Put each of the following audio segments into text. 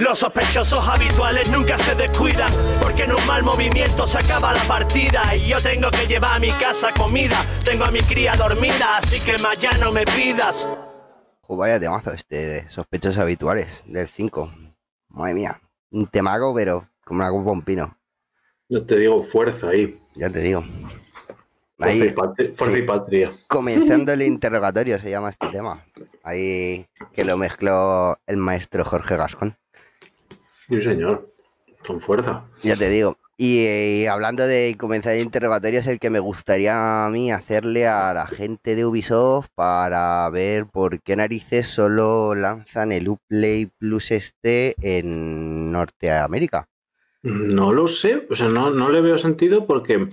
Los sospechosos habituales nunca se descuidan, porque en un mal movimiento se acaba la partida. Y yo tengo que llevar a mi casa comida, tengo a mi cría dormida, así que más ya no me pidas. Oh, vaya temazo este de sospechosos habituales del 5. Madre mía. Un temago, pero como una copa un pino. Yo te digo fuerza ahí. Ya te digo. Fuerza, y, Ahí, patria, fuerza sí. y patria. comenzando el interrogatorio se llama este tema. Ahí que lo mezcló el maestro Jorge Gascón. Sí, señor. Con fuerza. Ya te digo. Y, eh, hablando de comenzar el interrogatorio, es el que me gustaría a mí hacerle a la gente de Ubisoft para ver por qué narices solo lanzan el Uplay Plus este en Norteamérica. No lo sé. O sea, no, no le veo sentido porque,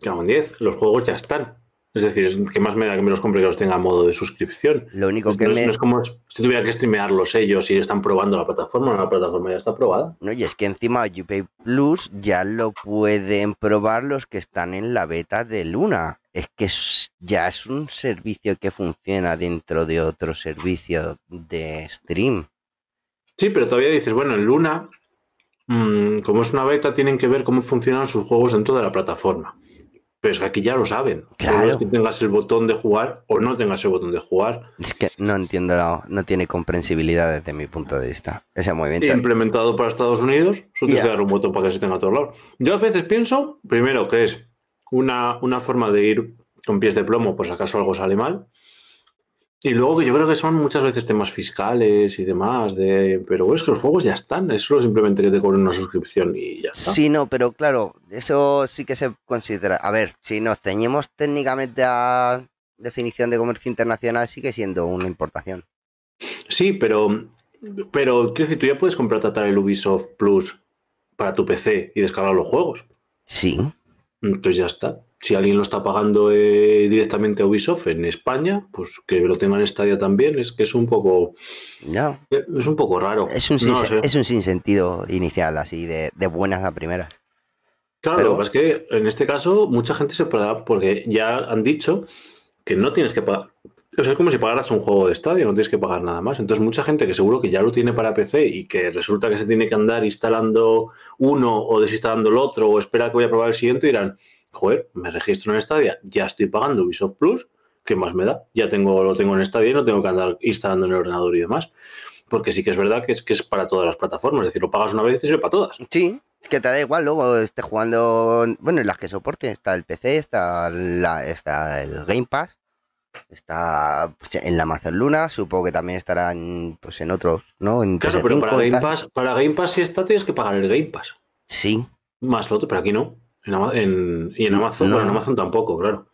cago en 10, los juegos ya están. Es decir, ¿qué más me da que me los compre que los tenga a modo de suscripción? Lo único No, que es, me... no es como si tuviera que streamearlos ellos y están probando la plataforma. La plataforma ya está probada. No, y es que encima Upay Plus ya lo pueden probar los que están en la beta de Luna. Es que es- ya es un servicio que funciona dentro de otro servicio de stream. Sí, pero todavía dices, bueno, en Luna, mm, como es una beta, tienen que ver cómo funcionan sus juegos dentro de la plataforma. Pero es que aquí ya lo saben. Solo Claro. es que tengas el botón de jugar o no tengas el botón de jugar. Es que no entiendo, la- no tiene comprensibilidad desde mi punto de vista. Ese movimiento. Implementado para Estados Unidos, solo que dar un botón para que se tenga a todos lados. Yo a veces pienso, primero, que es una, una forma de ir con pies de plomo, si acaso algo sale mal. Y luego que yo creo que son muchas veces temas fiscales y demás, de pero es que los juegos ya están, es solo simplemente que te cobren una suscripción y ya está. Sí, no, pero claro, eso sí que se considera. A ver, si nos ceñimos técnicamente a definición de comercio internacional, sigue siendo una importación. Sí, pero, pero quiero decir, tú ya puedes contratar el Ubisoft Plus para tu PC y descargar los juegos. Sí, Entonces ya está. Si alguien lo está pagando eh, directamente a Ubisoft en España, pues que lo tenga en Stadia también. Es que es un poco, ya. es un poco raro. Es un, No sé. es un sinsentido inicial, así, de, de buenas a primeras. Claro, pero- es que en este caso mucha gente se paga porque ya han dicho que no tienes que pagar. O es como si pagaras un juego de estadio, no tienes que pagar nada más. Entonces, mucha gente que seguro que ya lo tiene para PC y que resulta que se tiene que andar instalando uno o desinstalando el otro o espera que voy a probar el siguiente, dirán, joder, me registro en Stadia, ya estoy pagando Ubisoft Plus, ¿qué más me da? Ya tengo, lo tengo en Stadia y no tengo que andar instalando en el ordenador y demás. Porque sí que es verdad que es que es para todas las plataformas, es decir, lo pagas una vez y sirve para todas. Sí, es que te da igual, luego esté jugando, bueno, en las que soporte, está el PC, está, la, está el Game Pass, está pues, en la Amazon Luna, supongo que también estarán pues en otros, ¿no? En Claro, pero PS5 para Game. Pass, para Game Pass si está tienes que pagar el Game Pass. Sí, Más lo otro, pero aquí no. En y en Amazon, no. bueno, en Amazon tampoco, claro.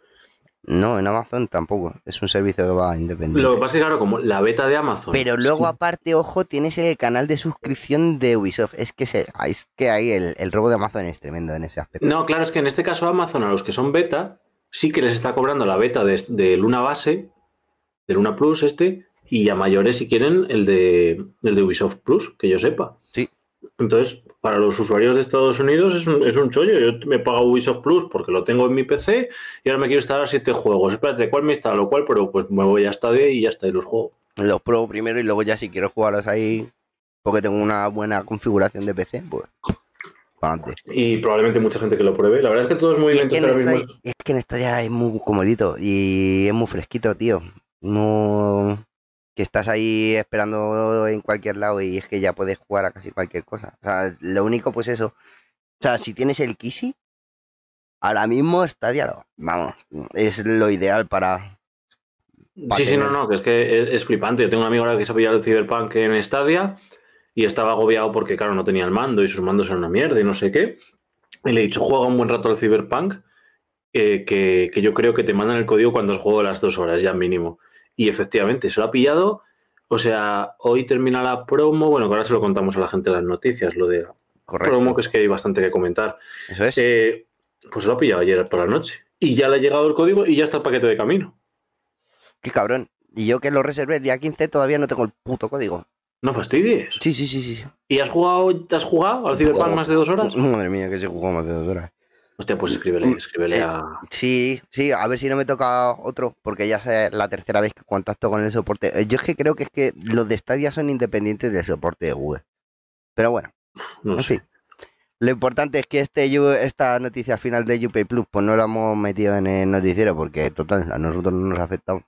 no, en Amazon tampoco, es un servicio que va independiente. Lo que pasa es que, claro, como la beta de Amazon. Pero luego, Sí. aparte, ojo, tienes el canal de suscripción de Ubisoft. Es que, se, es que ahí el, el robo de Amazon es tremendo en ese aspecto. No, claro, es que en este caso Amazon, a los que son beta, sí que les está cobrando la beta de, de Luna Base, de Luna Plus este, y a mayores si quieren el de, el de Ubisoft Plus, que yo sepa. Sí. Entonces, para los usuarios de Estados Unidos es un, es un chollo. Yo me pago Ubisoft Plus porque lo tengo en mi PC y ahora me quiero instalar siete juegos. Espérate, ¿cuál me instalo? ¿Cuál? Pero pues me voy a Stadia y ya está, y los juego. Los pruebo primero y luego ya si quiero jugarlos ahí porque tengo una buena configuración de PC, pues para adelante. Y probablemente mucha gente que lo pruebe. La verdad es que todos los movimientos ahora esta, mismo... es que en esta es muy comodito y es muy fresquito, tío. No que estás ahí esperando en cualquier lado y es que ya puedes jugar a casi cualquier cosa. O sea, lo único pues eso. O sea, si tienes el Kisi, ahora mismo está diálogo. Vamos, es lo ideal para... para Sí, sí, no, no, que es que es, es flipante. Yo tengo un amigo ahora que se ha pillado el Cyberpunk en Stadia y estaba agobiado porque, claro, no tenía el mando y sus mandos eran una mierda y no sé qué. Y le he dicho, juega un buen rato al Cyberpunk, eh, que, que yo creo que te mandan el código cuando has jugado las dos horas, ya mínimo. Y efectivamente, se lo ha pillado. O sea, hoy termina la promo. Bueno, que ahora se lo contamos a la gente en las noticias, lo de la Correcto. promo, que es que hay bastante que comentar. Eso es. Eh, pues se lo ha pillado ayer por la noche. Y ya le ha llegado el código y ya está el paquete de camino. Qué cabrón. Y yo que lo reservé el día 15 todavía no tengo el puto código. No fastidies. Sí, sí, sí, sí. ¿Y has jugado, has jugado al Cyberpunk más de dos horas? Madre mía, que se jugó más de dos horas. Hostia, pues escríbele, escríbele Eh, a... Sí, sí, a ver si no me toca otro, porque ya es la tercera vez que contacto con el soporte. Eh, Yo es que creo que es que los de Stadia son independientes del soporte de Google. Pero bueno, No en sé. fin. Lo importante es que este esta noticia final de UPay Plus, pues no la hemos metido en el noticiero porque, total, a nosotros no nos ha afectado.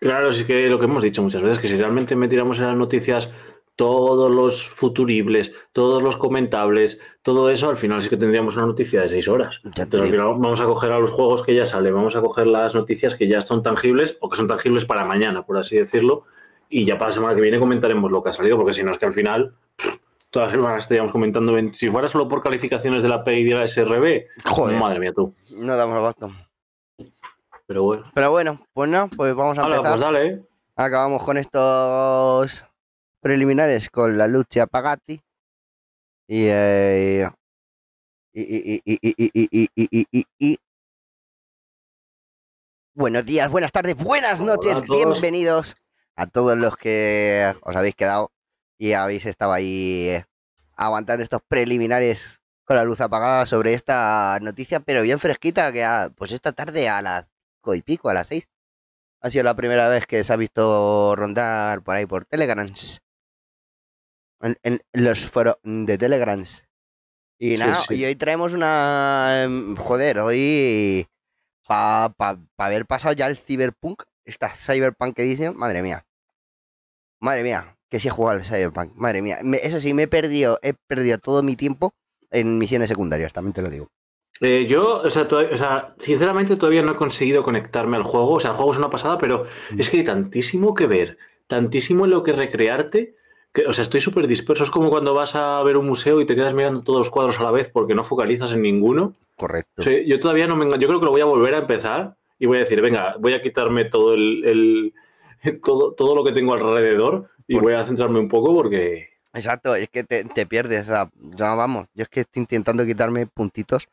Claro, sí que lo que hemos dicho muchas veces, que si realmente metiéramos en las noticias todos los futuribles, todos los comentables, todo eso, al final sí que tendríamos una noticia de seis horas. Entonces al final vamos a coger a los juegos que ya salen, vamos a coger las noticias que ya son tangibles o que son tangibles para mañana, por así decirlo, y ya para la semana que viene comentaremos lo que ha salido, porque si no es que al final todas las semanas estaríamos comentando, 20 si fuera solo por calificaciones de la PEI y de la SRB, Joder, madre mía tú. no damos abasto. Pero bueno. Pero bueno, pues no, pues vamos a Ahora. Pues dale. Acabamos con estos preliminares con la Lucia Pagatti. Y, eh, y, y, y Buenos días, buenas tardes, buenas noches, bienvenidos a todos los que os habéis quedado y habéis estado ahí aguantando estos preliminares con la luz apagada sobre esta noticia, pero bien fresquita, que a, pues esta tarde a las y pico, a las seis. Ha sido la primera vez que se ha visto rondar por ahí por Telegrams. En, en los foros de Telegrams. Y nada, sí. y hoy traemos una. em, Joder, hoy. Para pa, pa haber pasado ya el Cyberpunk, esta Cyberpunk Edition, madre mía. Madre mía, que sí he jugado al Cyberpunk, madre mía. Me- eso sí, me he perdido, he perdido todo mi tiempo en misiones secundarias, también te lo digo. Eh, yo, o sea, toda- o sea, sinceramente todavía no he conseguido conectarme al juego. O sea, el juego es una pasada, pero Mm. es que hay tantísimo que ver, tantísimo en lo que recrearte, que, o sea, estoy súper disperso. Es como cuando vas a ver un museo y te quedas mirando todos los cuadros a la vez porque no focalizas en ninguno. Correcto. O sea, yo todavía no me Yo creo que lo voy a volver a empezar y voy a decir, venga, voy a quitarme todo el, el- todo, todo lo que tengo alrededor y Por- voy a centrarme un poco porque. Exacto, es que te, te pierdes. O sea, ya vamos, yo es que estoy intentando quitarme puntitos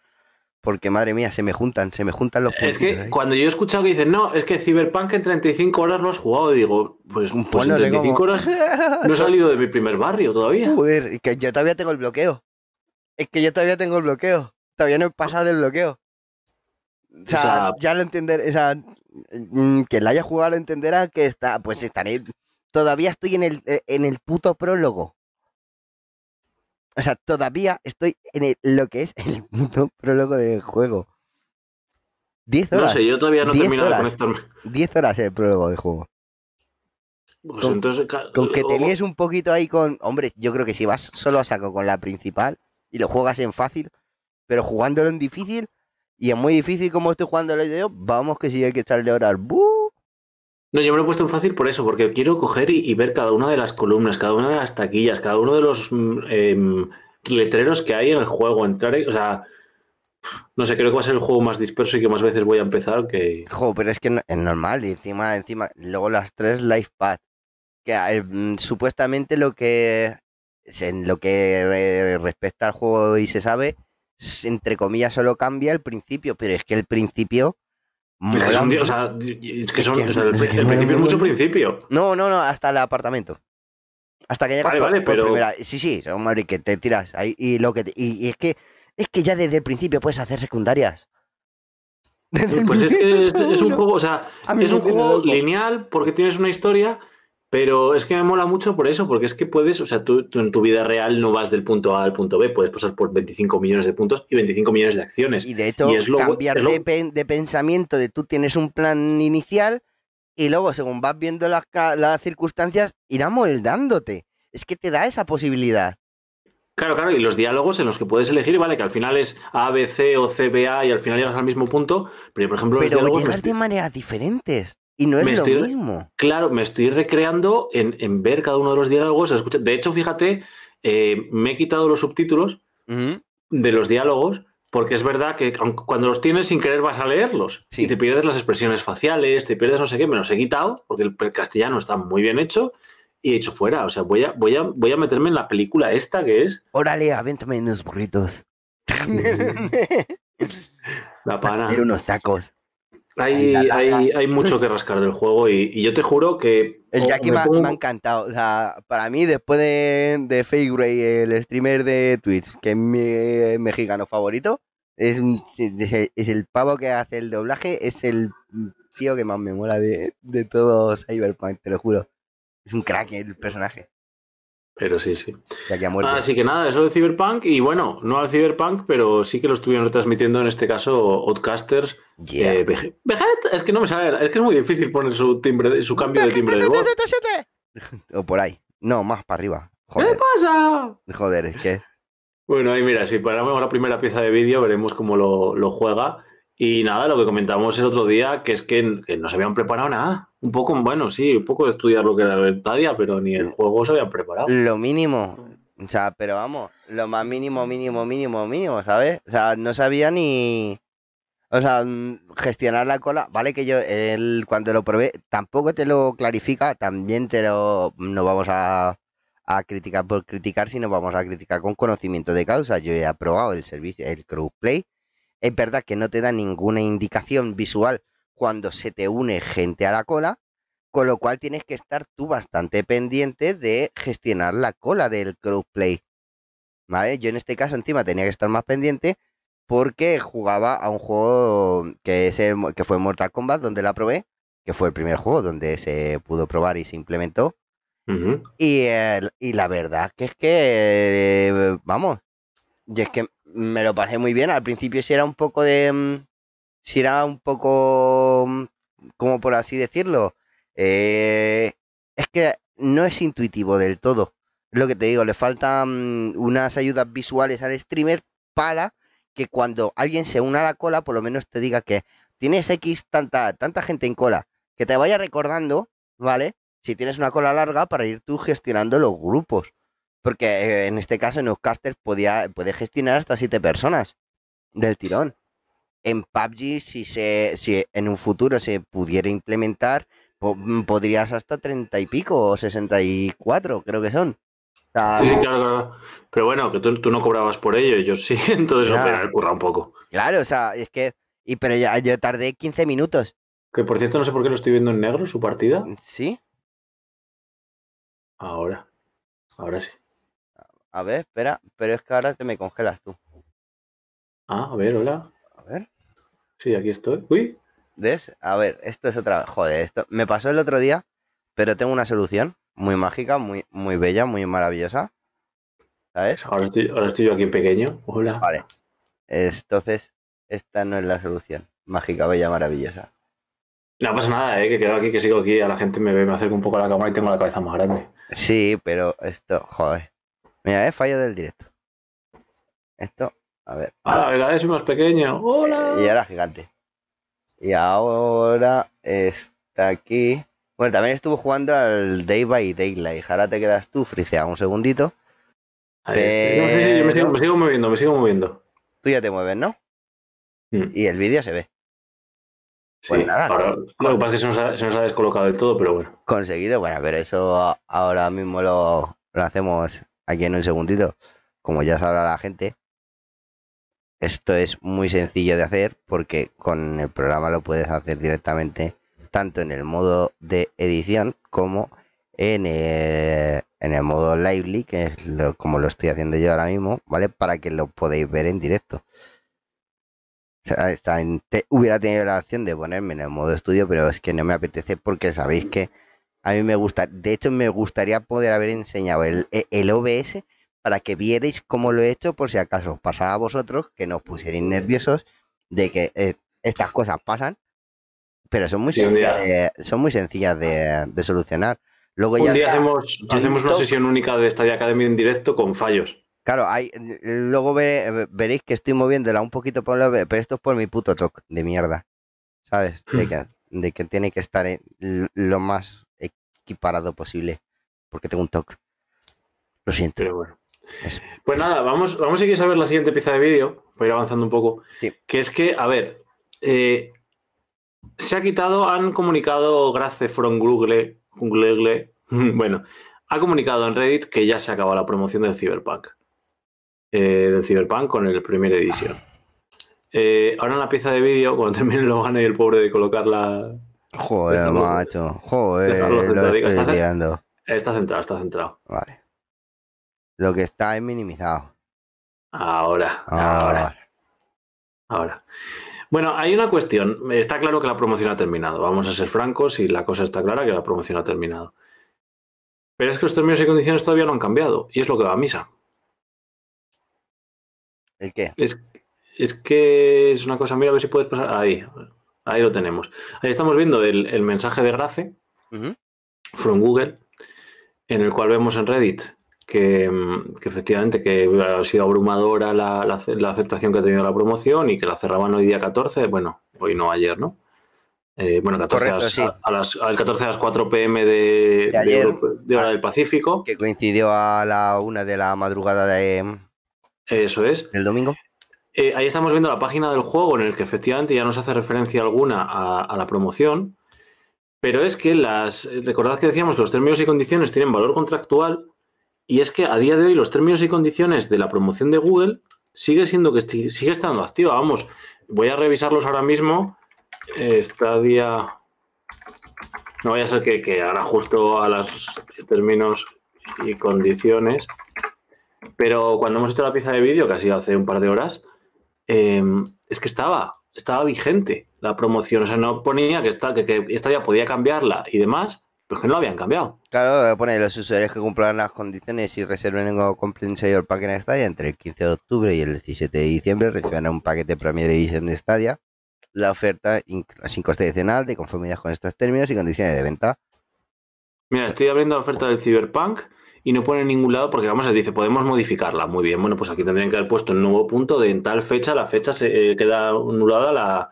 porque, madre mía, se me juntan, se me juntan los puntitos. Es que ahí. cuando yo he escuchado que dicen, no, es que Cyberpunk en 35 horas lo has jugado, y digo, pues, pues Pues en no sé 35 cómo. horas no he salido de mi primer barrio todavía. Joder, que yo todavía tengo el bloqueo. Es que yo todavía tengo el bloqueo. Todavía no he pasado del bloqueo. O sea, sea- ya lo entenderé. O sea, mm, que la haya jugado lo entenderá que está. Pues estaré. Todavía estoy en el, eh, en el puto prólogo. O sea, todavía estoy en el- lo que es el puto prólogo del juego. 10 No horas. sé, yo todavía no he 10 terminado de conectarme. 10 horas el prólogo del juego. Pues Con- entonces, Con que te líes un poquito ahí con. Hombre, yo creo que si vas solo a saco con la principal y lo juegas en fácil, pero jugándolo en difícil y en muy difícil como estoy jugándolo yo, vamos que si hay que echarle horas. ¡buh! No, yo me lo he puesto en fácil por eso, porque quiero coger y, ver cada una de las columnas, cada una de las taquillas, cada uno de los mm, em, letreros que hay en el juego. Entrar, en- o sea, no sé, creo que va a ser el juego más disperso y que más veces voy a empezar que. Jo, pero es que es normal. Y encima, encima, luego las tres life path. Que eh, mm, supuestamente lo que. lo que eh, respecta al juego y se sabe, entre comillas, solo cambia el principio. Pero es que el principio. Es que, son, o mu- sea, di- es que Es son- que- o sea, el, principio es mucho principio. No, no, no, hasta el apartamento. Hasta que llegas Vale, por, vale, por pero- primera. Sí, sí, son madre que te tiras ahí y lo que te- y, y es que es que ya desde el principio puedes hacer secundarias. Desde Pues es que es, un juego, o sea, es un juego lineal porque tienes una historia, pero es que me mola mucho por eso, porque es que puedes, o sea, tú, tú en tu vida real no vas del punto A al punto B, puedes pasar por 25 millones de puntos y 25 millones de acciones. Y de hecho, Y es lo bu- cambiar es lo- de, pen- de pensamiento de tú tienes un plan inicial y luego según vas viendo las, circunstancias irá moldándote. Es que te da esa posibilidad. Claro, claro, y los diálogos en los que puedes elegir, vale, que al final es A, B, C o C, B, A y al final llegas al mismo punto, pero por ejemplo los Pero diálogos me llegas de maneras diferentes y no es me lo estoy- mismo. Claro, me estoy recreando en, en ver cada uno de los diálogos. escucha- De hecho, fíjate, eh, me he quitado los subtítulos de los diálogos porque es verdad que cuando los tienes sin querer vas a leerlos Sí. y te pierdes las expresiones faciales, te pierdes no sé qué, me los he quitado porque el, el castellano está muy bien hecho y he hecho fuera. O sea, voy a, voy a, voy a meterme en la película esta que es Órale, avéntame unos burritos. La Pana. Hacer unos tacos. Hay, la hay, hay mucho que rascar del juego y, y yo te juro que... El Jackie me me, ha- pongo- me ha encantado. O sea, para mí, después de, de Fake Ray, el streamer de Twitch, que es mi mexicano favorito, es, un- es es el pavo que hace el doblaje, es el tío que más me mola de, de todo Cyberpunk, te lo juro. Es un crack el personaje. Pero sí, sí. Ya que ha muerto. Así que nada, eso de Cyberpunk. Y bueno, no al Cyberpunk, pero sí que lo estuvieron retransmitiendo en este caso Outcasters. Yeah. Eh, es que no me sale, es que es muy difícil poner su timbre, su cambio de timbre de voz. O por ahí. No, más para arriba. ¿Qué Joder, pasa? joder, es que. Bueno, ahí mira, si paramos la primera pieza de vídeo, veremos cómo lo, lo juega. Y nada, lo que comentamos el otro día, que es que, que no se habían preparado nada. Un poco, bueno, sí, un poco estudiar lo que era el pero ni el juego se habían preparado. Lo mínimo. O sea, pero vamos, lo más mínimo, mínimo, mínimo, mínimo, ¿sabes? O sea, no sabía ni. O sea, mm, gestionar la cola. Vale, que yo el, cuando lo probé, tampoco te lo clarifica, también te lo. No vamos a, a criticar por criticar, sino vamos a criticar con conocimiento de causa. Yo he aprobado el servicio, el Crowdplay. Es verdad que no te da ninguna indicación visual cuando se te une gente a la cola, con lo cual tienes que estar tú bastante pendiente de gestionar la cola del crowdplay. ¿Vale? Yo en este caso encima tenía que estar más pendiente porque jugaba a un juego que, es el que fue Mortal Kombat, donde la probé, que fue el primer juego donde se pudo probar y se implementó. Y, el- y la verdad que es que, eh, vamos, y es que me lo pasé muy bien. Al principio sí era un poco de... Si era un poco... mm, como por así decirlo. eh, es que no es intuitivo del todo. Lo que te digo, le faltan mm, unas ayudas visuales al streamer para que cuando alguien se una a la cola, por lo menos te diga que tienes X tanta, tanta gente en cola, que te vaya recordando, ¿vale? Si tienes una cola larga para ir tú gestionando los grupos. Porque eh, en este caso en Outcasters podía, puede gestionar hasta siete personas del tirón. En PUBG, si, se, si en un futuro se pudiera implementar, po- mm, podrías hasta treinta y pico o sesenta y cuatro, creo que son. O sea, Sí, sí, claro, claro. Pero bueno, que tú, tú no cobrabas por ello, yo sí, entonces lo me curra un poco. Claro, o sea, es que. Y pero ya yo tardé 15 minutos. Que por cierto, no sé por qué lo estoy viendo en negro, su partida. ¿Sí? Ahora. Ahora sí. A ver, espera, pero es que ahora te me congelas tú. Ah, a ver, hola. Sí, aquí estoy. Uy. ¿ves? A ver, esto es otra. Joder, esto me pasó el otro día, pero tengo una solución muy mágica, muy, muy bella, muy maravillosa. ¿Sabes? Ahora estoy, ahora estoy yo aquí en pequeño. Hola. Vale. Entonces, esta no es la solución. Mágica, bella, maravillosa. No pasa nada, eh, que quedo aquí, que sigo aquí. A la gente me ve, me acerco un poco a la cámara y tengo la cabeza más grande. Sí, pero esto, joder. Mira, es fallo del directo. Esto, a ver. Ah, cada vez más pequeño. Hola. Y ahora gigante. Y ahora está aquí. Bueno, también estuvo jugando al Day by Daylight. Ahora te quedas tú, Fricea, un segundito. Ahí estoy. No, sí, sí, yo me sigo, pero- me sigo moviendo, me sigo moviendo. Tú ya te mueves, ¿no? Mm, Y el vídeo se ve. sí. pues nada. Ahora, lo que pasa es que se nos, ha, se nos ha descolocado del todo, pero bueno. Conseguido, bueno, pero eso ahora mismo lo, lo hacemos aquí en un segundito. Como ya sabrá la gente. Esto es muy sencillo de hacer porque con el programa lo puedes hacer directamente tanto en el modo de edición como en el, en el modo lively, que es lo- como lo estoy haciendo yo ahora mismo, ¿vale? Para que lo podáis ver en directo. En- te- hubiera tenido la opción de ponerme en el modo estudio, pero es que no me apetece porque sabéis que a mí me gusta, de hecho me gustaría poder haber enseñado el, el OBS para que vierais cómo lo he hecho por si acaso os pasaba a vosotros, que no os pusierais nerviosos de que eh, estas cosas pasan, pero son muy Sí, sencillas, de, son muy sencillas de, de solucionar. Luego Un ya día hacemos, hacemos una sesión única de Stadia Academy en directo con fallos. Claro, hay, luego ve- veréis que estoy moviéndola un poquito por lo pero esto es por mi puto toque de mierda. ¿Sabes? De que, de que tiene que estar en lo más equiparado posible. Porque tengo un toque. Lo siento. Pero bueno. Es- Pues nada, vamos, vamos si quieres a ver la siguiente pieza de vídeo, para ir avanzando un poco. Sí. Que es que, a ver, eh, se ha quitado, han comunicado, gracias from Google, Google, bueno, ha comunicado en Reddit que ya se acaba la promoción del Cyberpunk. eh, del Cyberpunk con el primera edición. Eh, ahora en la pieza de vídeo, cuando termine lo gane el pobre de colocar la... Joder, macho. Joder, lo estoy Está- liando. Está centrado, está centrado. Vale. Lo que está es minimizado. Ahora, ahora. Ahora. Ahora. Bueno, hay una cuestión. Está claro que la promoción ha terminado. Vamos a ser francos y la cosa está clara que la promoción ha terminado. Pero es que los términos y condiciones todavía no han cambiado y es lo que va a misa. ¿El qué? Es, es que es una cosa, mira a ver si puedes pasar. Ahí, ahí lo tenemos. Ahí estamos viendo el, el mensaje de Grace from Google, en el cual vemos en Reddit que, mm, que efectivamente que ha sido abrumadora la, la ace- la aceptación que ha tenido la promoción y que la cerraban hoy día 14, bueno, hoy no ayer, ¿no? Eh, bueno, 14 a, Correcto, las, sí. a las- al 14 a las 4 pm de, de ayer. De hora Ah. del Pacífico, Que coincidió a la una de la madrugada de, eso es. del domingo. Eh, ahí estamos viendo la página del juego en el que efectivamente ya no se hace referencia alguna a, a la promoción, pero es que las. Recordad que decíamos que los términos y condiciones tienen valor contractual, y es que a día de hoy los términos y condiciones de la promoción de Google sigue siendo que sigue estando activa. Vamos, voy a revisarlos ahora mismo. Eh, Stadia. No vaya a ser que, que ahora justo a los términos y condiciones. Pero cuando hemos hecho la pieza de vídeo, que ha sido hace un par de horas, eh, es que estaba, estaba vigente la promoción. O sea, no ponía que, esta, que, que esta ya podía cambiarla y demás, pero es que no la habían cambiado. Claro, pone los usuarios que cumplan las condiciones y reserven o compren el paquete de Stadia entre el 15 de octubre y el 17 de diciembre recibirán un paquete Premier Edition de Stadia. La oferta sin coste adicional de conformidad con estos términos y condiciones de venta. Mira, estoy abriendo la oferta del Cyberpunk y no pone en ningún lado porque, vamos, dice, podemos modificarla. Muy bien, bueno, pues aquí tendrían que haber puesto un nuevo punto de en tal fecha, la fecha se eh, queda anulada, la,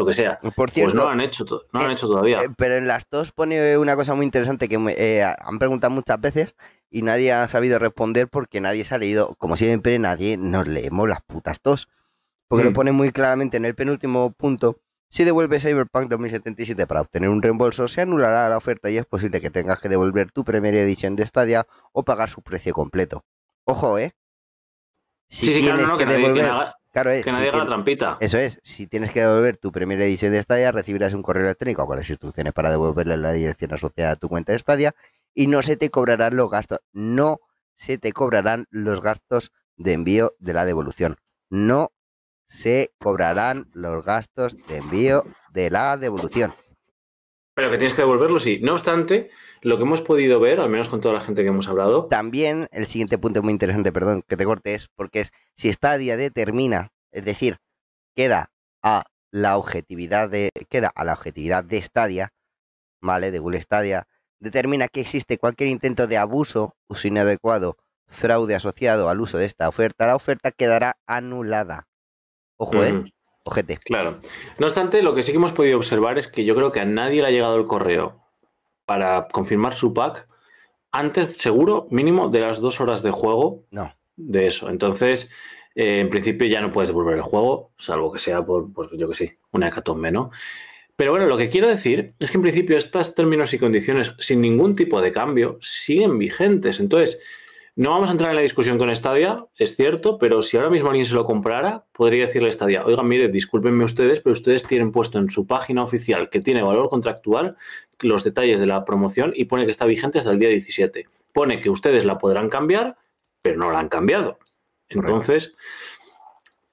lo que sea. Por Pues cierto, no lo han hecho, no lo han eh, hecho todavía. eh, pero en las dos pone una cosa muy interesante que me, eh, han preguntado muchas veces y nadie ha sabido responder porque nadie se ha leído, como siempre, nadie nos leemos las putas tos. Porque lo Mm. pone muy claramente en el penúltimo punto. Si devuelves Cyberpunk 2077 para obtener un reembolso, se anulará la oferta y es posible que tengas que devolver tu primera edición de Stadia o pagar su precio completo. Ojo, ¿eh? Si sí, sí, claro, tienes no, que, que, nadie, que devolver, claro, eh, que si nadie haga la trampita. eso es, si tienes que devolver tu primera edición de Stadia, recibirás un correo electrónico con las instrucciones para devolverle la dirección asociada a tu cuenta de Stadia y no se te cobrarán los gastos, no se te cobrarán los gastos de envío de la devolución. No se cobrarán los gastos de envío de la devolución. Pero que tienes que devolverlo, sí. No obstante, lo que hemos podido ver, al menos con toda la gente que hemos hablado, También el siguiente punto muy interesante, perdón, que te cortes, porque es si Stadia determina, es decir, queda a la objetividad de queda a la objetividad de Stadia, ¿vale? De Google Stadia, determina que existe cualquier intento de abuso, uso inadecuado, fraude asociado al uso de esta oferta, la oferta quedará anulada. Ojo, eh, ujú, ojete. claro. No obstante, lo que sí que hemos podido observar es que yo creo que a nadie le ha llegado el correo para confirmar su pack antes, seguro, mínimo de las dos horas de juego No. de eso. Entonces, eh, en principio ya no puedes devolver el juego, salvo que sea por, pues yo que sé, una hecatombe, ¿no? Pero bueno, lo que quiero decir es que en principio estos términos y condiciones, sin ningún tipo de cambio, siguen vigentes. Entonces, no vamos a entrar en la discusión con Stadia, es cierto, pero si ahora mismo alguien se lo comprara, podría decirle a Stadia, oigan, mire, discúlpenme ustedes, pero ustedes tienen puesto en su página oficial que tiene valor contractual los detalles de la promoción y pone que está vigente hasta el día 17. Pone que ustedes la podrán cambiar, pero no la han cambiado. Entonces,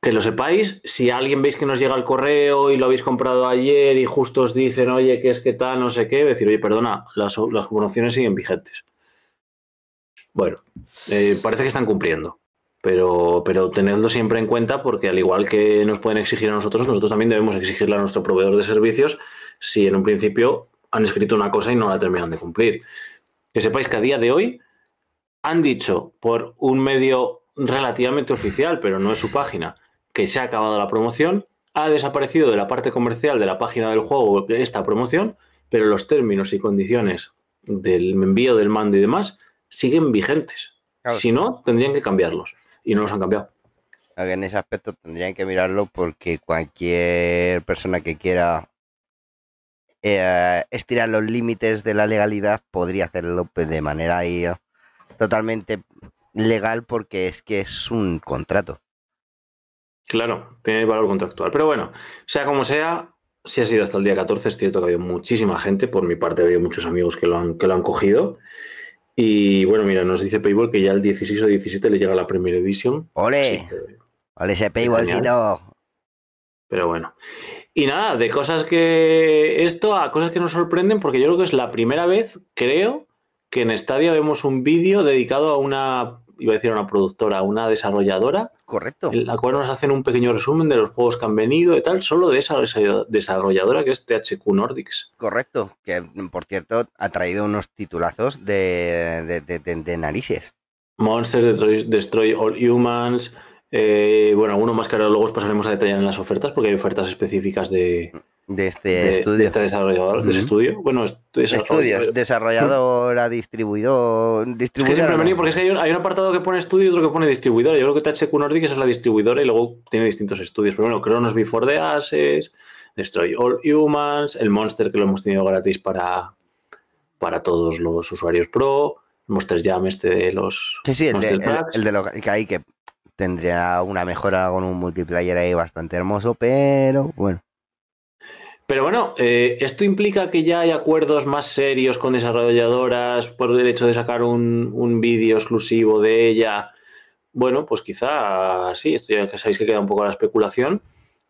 que lo sepáis, si alguien veis que nos llega el correo y lo habéis comprado ayer y justo os dicen, oye, que es que tal, no sé qué, decir, oye, perdona, las, las promociones siguen vigentes. Bueno, eh, parece que están cumpliendo, pero, pero tenedlo siempre en cuenta porque al igual que nos pueden exigir a nosotros, nosotros también debemos exigirle a nuestro proveedor de servicios si en un principio han escrito una cosa y no la terminan de cumplir. Que sepáis que a día de hoy han dicho por un medio relativamente oficial, pero no es su página, que se ha acabado la promoción, ha desaparecido de la parte comercial de la página del juego esta promoción, pero los términos y condiciones del envío del mando y demás siguen vigentes. Claro. Si no, tendrían que cambiarlos. Y no los han cambiado. En ese aspecto tendrían que mirarlo porque cualquier persona que quiera eh, estirar los límites de la legalidad podría hacerlo pues, de manera ahí, eh, totalmente legal porque es que es un contrato. Claro, tiene valor contractual. Pero bueno, sea como sea, si ha sido hasta el día 14, es cierto que ha habido muchísima gente. Por mi parte, ha habido muchos amigos que lo han, que lo han cogido. Y bueno, mira, nos dice Paywall que ya el 16 o 17 le llega la primera edición. ¡Ole! Que- ¡Ole ese paywallcito! Pero bueno. Y nada, de cosas que. Esto a cosas que nos sorprenden, porque yo creo que es la primera vez, creo, que en Stadia vemos un vídeo dedicado a una, iba a decir a una productora, una desarrolladora. Correcto. En la cual nos hacen un pequeño resumen de los juegos que han venido y tal, solo de esa desarrolladora que es THQ Nordics. Correcto, que por cierto ha traído unos titulazos de, de, narices. Monsters Destroy, All Humans. Eh, bueno, alguno más que ahora luego os pasaremos a detallar en las ofertas porque hay ofertas específicas de, de este estudio. De este desarrollador, de ese estudio. Bueno, estudios, desarrolladora, distribuidor. distribuidor porque es que hay un, apartado que pone estudio y otro que pone distribuidor. Yo creo que THQ Nordic es la distribuidora y luego tiene distintos estudios. Pero bueno, Cronos Before the Ashes, Destroy All Humans, el Monster que lo hemos tenido gratis para, para todos los usuarios Pro, Monsters Jam este de los. Sí, sí, el de, el, de, lo que hay que tendría una mejora con un multiplayer ahí bastante hermoso, pero bueno. Pero bueno, eh, ¿esto implica que ya hay acuerdos más serios con desarrolladoras por el hecho de sacar un, vídeo exclusivo de ella? Bueno, pues quizá sí, esto ya sabéis que queda un poco la especulación,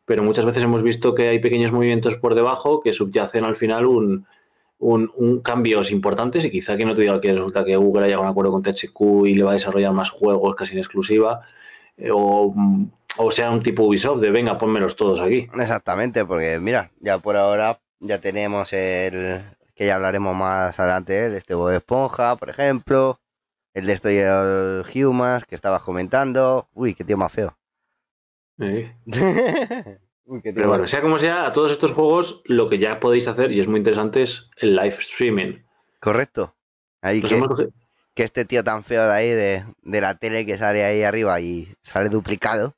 pero muchas veces hemos visto que hay pequeños movimientos por debajo que subyacen al final un, un, cambios importantes y quizá que no te diga que resulta que Google haya un acuerdo con THQ y le va a desarrollar más juegos casi en exclusiva eh, o o sea, un tipo Ubisoft de venga, pónmelos todos aquí. Exactamente, porque mira, ya por ahora ya tenemos el que ya hablaremos más adelante, el este Bob Esponja, por ejemplo, el de Estoy el Humans que estabas comentando. Uy, qué tío más feo. Pero bueno, sea como sea, a todos estos juegos lo que ya podéis hacer, y es muy interesante, es el live streaming. Correcto. Ahí que, que, este tío tan feo de ahí, de, de la tele que sale ahí arriba y sale duplicado,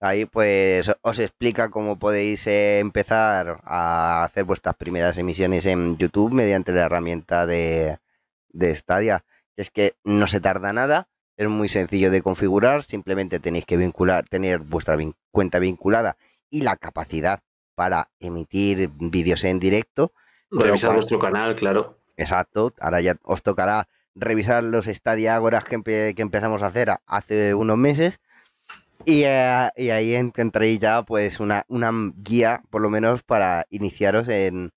Ahí pues os explica cómo podéis eh, empezar a hacer vuestras primeras emisiones en YouTube mediante la herramienta de, de Stadia. Es que no se tarda nada, es muy sencillo de configurar, simplemente tenéis que vincular, tener vuestra cuenta vinculada y la capacidad para emitir vídeos en directo. Revisar vuestro canal, claro. Exacto, ahora ya os tocará revisar los Stadia Agoras que, que empezamos a hacer hace unos meses eh, y, ahí encontré ya pues una, una, guía, por lo menos, para iniciaros en,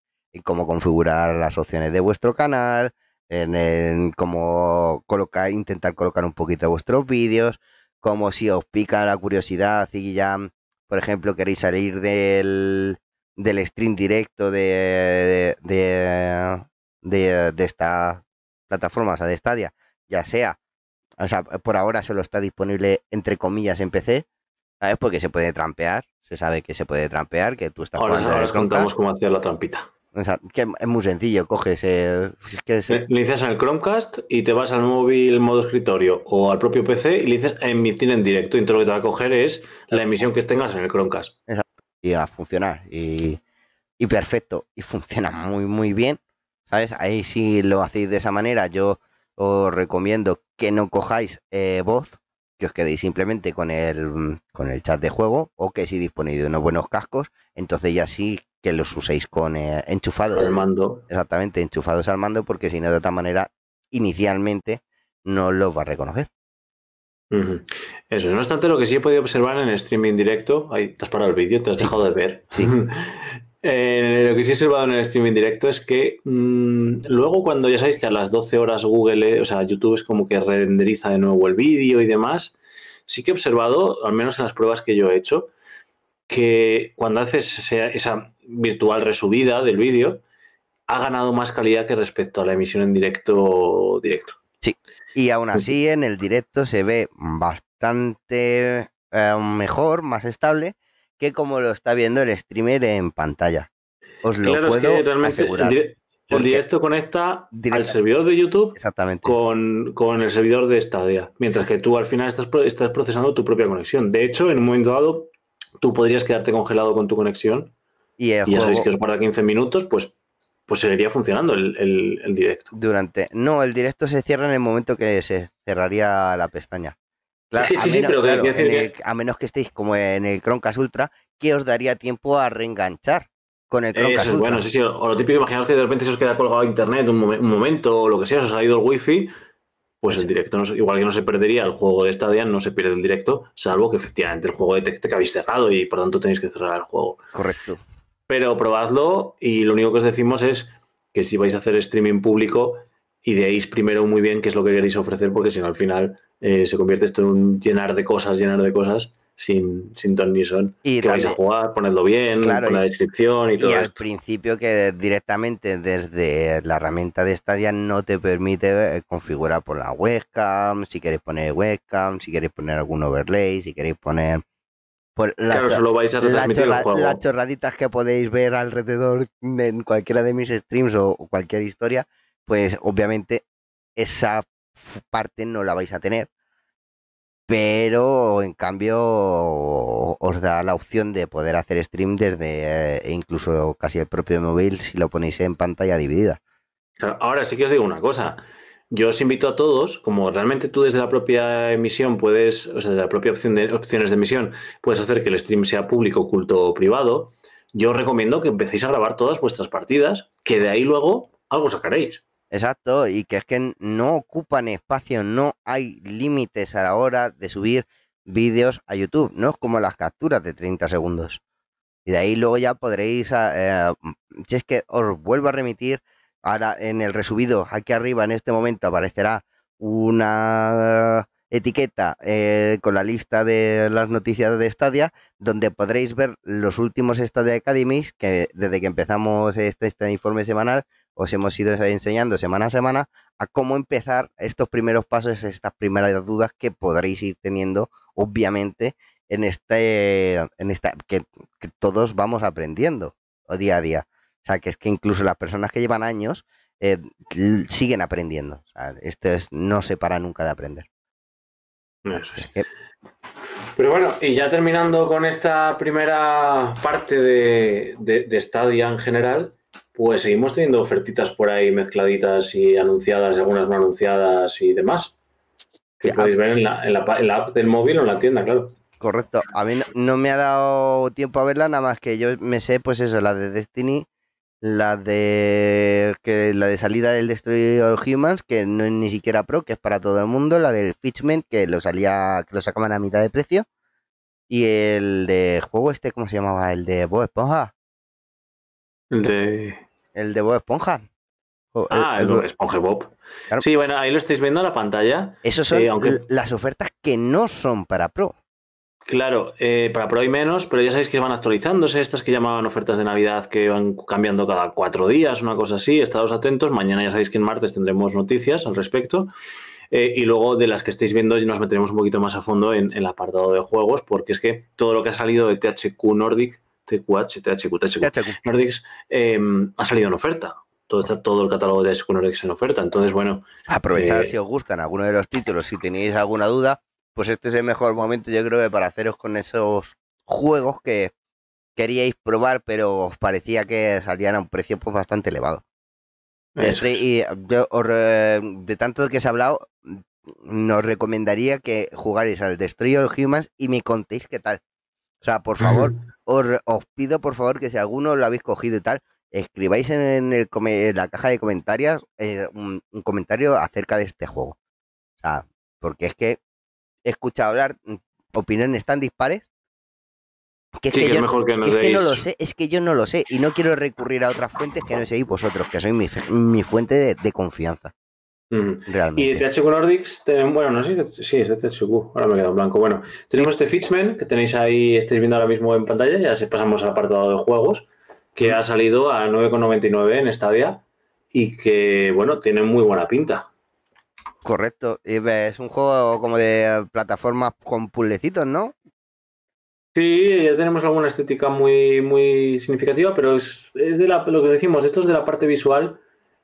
cómo configurar las opciones de vuestro canal, en, cómo colocar, intentar colocar un poquito vuestros vídeos, como si os pica la curiosidad y ya, por ejemplo, queréis salir del, del stream directo de, de, de, de esta plataforma, o sea, de Stadia, ya sea o sea, por ahora solo está disponible entre comillas en PC, ¿sabes? Porque se puede trampear, se sabe que se puede trampear, que tú estás ahora, jugando. Ahora os contamos cómo hacer la trampita. O sea, que es muy sencillo, coges. Eh, que Le dices en el Chromecast y te vas al móvil modo escritorio o al propio PC y le dices emitir en directo. Y entonces lo que te va a coger es la emisión que tengas en el Chromecast. Exacto. Y a funcionar. Y, y perfecto. Y funciona muy, muy bien. ¿Sabes? Ahí si lo hacéis de esa manera, yo os recomiendo que no cojáis eh, voz, que os quedéis simplemente con el, con el chat de juego o que si disponéis de unos buenos cascos, entonces ya sí que los uséis con eh, enchufados. Al mando. Exactamente, enchufados al mando porque si no de otra manera inicialmente no los va a reconocer. Eso, no obstante, lo que sí he podido observar en el streaming directo, ahí te has parado el vídeo, te has dejado de ver. Sí. Eh, lo que sí he observado en el streaming directo es que mm, luego cuando ya sabéis que a las 12 horas Google, o sea, YouTube es como que renderiza de nuevo el vídeo y demás, sí que he observado, al menos en las pruebas que yo he hecho, que cuando haces esa, virtual resubida del vídeo, ha ganado más calidad que respecto a la emisión en directo directo. Sí, y aún así en el directo se ve bastante eh, mejor, más estable que como lo está viendo el streamer en pantalla. Os lo puedo asegurar. El, directo conecta al servidor de YouTube Exactamente. Con, el servidor de Stadia, mientras que tú al final estás, estás procesando tu propia conexión. De hecho, en un momento dado, tú podrías quedarte congelado con tu conexión y, ya sabéis que os guarda 15 minutos, pues pues seguiría funcionando el, directo. Durante. No, el directo se cierra en el momento que se cerraría la pestaña a menos que estéis como en el Chromecast Ultra, ¿qué os daría tiempo a reenganchar con el Chromecast Ultra? Bueno, sí, sí. O lo típico, imaginaos que de repente se os queda colgado a internet un, momento o lo que sea, os ha ido el wifi, pues el directo, igual que no se perdería el juego de Stadia, no se pierde el directo, salvo que efectivamente el juego detecte que habéis cerrado y por tanto tenéis que cerrar el juego. Correcto. Pero probadlo y lo único que os decimos es que si vais a hacer streaming público, y deis primero muy bien qué es lo que queréis ofrecer, porque si no al final eh, se convierte esto en un llenar de cosas, llenar de cosas sin, sin ton ni son. Y que vais a jugar, ponedlo bien, con la descripción y, todo. Y al principio que directamente desde la herramienta de Stadia no te permite eh, configurar por la webcam, si queréis poner webcam, si queréis poner algún overlay, si queréis poner pues claro, solo vais a retransmitir Las chorraditas que podéis ver alrededor en cualquiera de mis streams o cualquier historia, pues obviamente esa parte no la vais a tener. Pero en cambio os da la opción de poder hacer stream desde eh, incluso casi el propio móvil si lo ponéis en pantalla dividida. ahora sí que os digo una cosa. Yo os invito a todos, como realmente tú desde la propia emisión puedes, o sea, desde la propia opción de opciones de emisión, puedes hacer que el stream sea público, oculto o privado. Yo os recomiendo que empecéis a grabar todas vuestras partidas, que de ahí luego algo sacaréis. Exacto, y que es que no ocupan espacio, no hay límites a la hora de subir vídeos a YouTube, no es como las capturas de 30 segundos. Y de ahí luego ya podréis, eh, si es que os vuelvo a remitir Ahora en el resubido, aquí arriba en este momento aparecerá una etiqueta eh, con la lista de las noticias de Stadia, donde podréis ver los últimos Stadia Academies, que desde que empezamos este, este informe semanal, os hemos ido enseñando semana a semana a cómo empezar estos primeros pasos, estas primeras dudas que podréis ir teniendo, obviamente, en este, en esta, que todos vamos aprendiendo día a día. O sea, que es que incluso las personas que llevan años eh, siguen aprendiendo. O sea, esto no se para nunca de aprender. Pero bueno, y ya terminando con esta primera parte de, de, Stadia en general, pues seguimos teniendo ofertitas por ahí mezcladitas y anunciadas, algunas no anunciadas y demás. Que podéis ver en la, en, la, en la, app del móvil o en la tienda, claro. Correcto. A mí no, no, me ha dado tiempo a verla, nada más que yo me sé, pues eso, la de Destiny la de que la de salida del Destroy All Humans, que no es ni siquiera pro, que es para todo el mundo, la del Fitchment, que lo salía, que lo sacaban a mitad de precio, y el de juego este, ¿cómo se llamaba? El de Bob Esponja. El de. El de Bob Esponja. Ah, el, el, Esponja Bob. Sí, bueno, ahí lo estáis viendo en la pantalla. Esos son las ofertas que no son para pro. Claro, eh, para Pro hay menos, pero ya sabéis que van actualizándose, estas que llamaban ofertas de Navidad que van cambiando cada cuatro días, una cosa así, estados atentos, mañana ya sabéis que en martes tendremos noticias al respecto. Eh, y luego de las que estéis viendo nos meteremos un poquito más a fondo en, el apartado de juegos, porque es que todo lo que ha salido de THQ Nordic, TQH, THQ, THQ, Nordics, em, ha salido en oferta. Todo, está, todo el catálogo de THQ Nordics en oferta. Entonces, bueno. Aprovechad eh, si os gustan alguno de los títulos, si tenéis alguna duda, pues este es el mejor momento yo creo que para haceros con esos juegos que queríais probar pero os parecía que salían a un precio pues bastante elevado. Y de tanto que se ha hablado, nos recomendaría que jugarais al Destroy All Humans y me contéis qué tal. O sea, por favor, os, pido por favor que si alguno lo habéis cogido y tal, escribáis en, el, la caja de comentarios eh, un, comentario acerca de este juego. O sea, porque es que he escuchado hablar mm, opiniones tan dispares que es, que, yo, mejor que, no lo sé, es que yo no lo sé y no quiero recurrir a otras fuentes que no seáis vosotros, que sois mi, fuente de, confianza. Realmente. Y de THQ Nordics, bueno, no sé si es de THQ, ahora me he quedado en blanco. Bueno, tenemos este Fitchman que tenéis ahí, estáis viendo ahora mismo en pantalla, ya se pasamos al apartado de juegos, que ha salido a 9,99 en Stadia y que, bueno, tiene muy buena pinta. Correcto. Es un juego como de plataformas con puzzlecitos, ¿no? Sí, ya tenemos alguna estética muy, muy significativa, pero es, de la, lo que decimos, esto es de la parte visual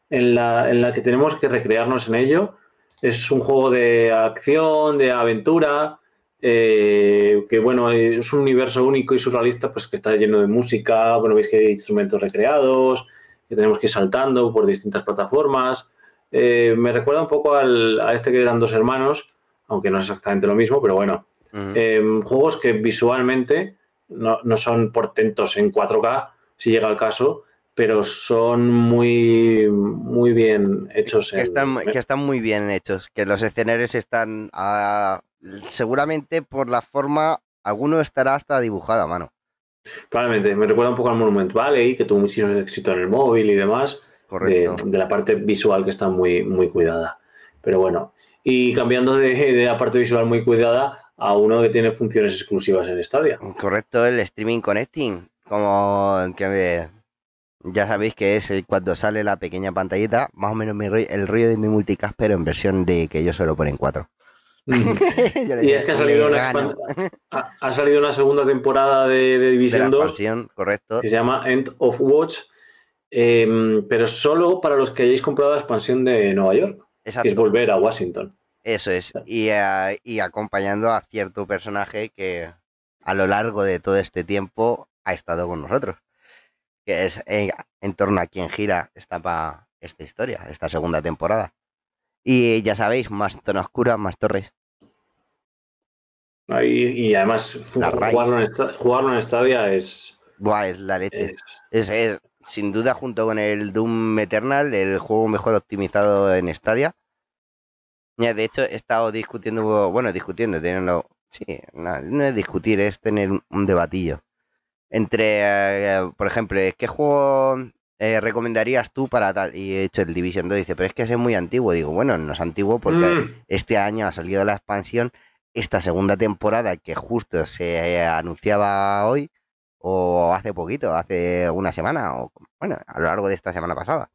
en la, en la que tenemos que recrearnos en ello. Es un juego de acción, de aventura, eh, que bueno, es un universo único y surrealista, pues que está lleno de música, bueno, veis que hay instrumentos recreados, que tenemos que ir saltando por distintas plataformas. Eh, me recuerda un poco a este que eran dos hermanos, aunque no es exactamente lo mismo, pero bueno. Em, juegos que visualmente no, son portentos en 4K, si llega el caso, pero son muy, muy bien hechos. Que, están, que están muy bien hechos, que los escenarios están seguramente por la forma, alguno estará hasta dibujado a mano. Probablemente, me recuerda un poco al Monument Valley, que tuvo muchísimo éxito en el móvil y demás de, de, la parte visual que está muy, muy cuidada. Pero bueno, y cambiando de, de, la parte visual muy cuidada a uno que tiene funciones exclusivas en Stadia. Correcto, el streaming connecting, como que ya sabéis que es cuando sale la pequeña pantallita, más o menos el rollo de mi multicast, pero en versión de que yo solo ponen cuatro. y es que ha salido, una, ha, salido, una, segunda temporada de, de Division 2 correcto. que se llama End of Watch, eh, pero solo para los que hayáis comprado la expansión de Nueva York, Exacto. que es volver a Washington. Eso es, y, uh, y acompañando a cierto personaje que a lo largo de todo este tiempo ha estado con nosotros, que es en, en torno a quien gira esta, esta historia, esta segunda temporada. Y ya sabéis, más zona oscura, más torres. Y además jugarlo en, jugarlo en, Stadia es... Buah, es la leche. Es... Es, sin duda, junto con el Doom Eternal, el juego mejor optimizado en Stadia. Ya, de hecho, he estado discutiendo, bueno, discutiendo, teniendo, sí, no, no es discutir, es tener un debatillo. Entre, eh, por ejemplo, ¿qué juego eh, recomendarías tú para tal? Y he hecho el Division 2, dice, pero es que ese es muy antiguo. Digo, bueno, no es antiguo porque mm. este año ha salido la expansión, esta segunda temporada que justo se anunciaba hoy, o hace poquito, hace una semana, o bueno, a lo largo de esta semana pasada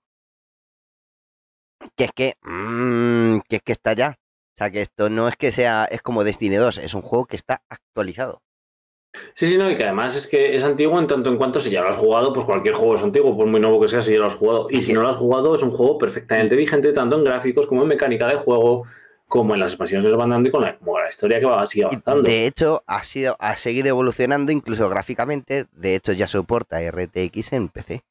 que es que, mmm, que es que está ya. O sea, que esto no es que sea, es como Destiny 2, es un juego que está actualizado. Sí, sí, no, y que además es que es antiguo en tanto en cuanto si ya lo has jugado, pues cualquier juego es antiguo, por muy nuevo que sea, si ya lo has jugado. Y si no lo has jugado, es un juego perfectamente vigente, tanto en gráficos como en mecánica de juego, como en las expansiones que se van dando y con la, la historia que va a seguir avanzando. De hecho, ha, sido, ha seguido evolucionando incluso gráficamente. De hecho, ya soporta RTX en PC.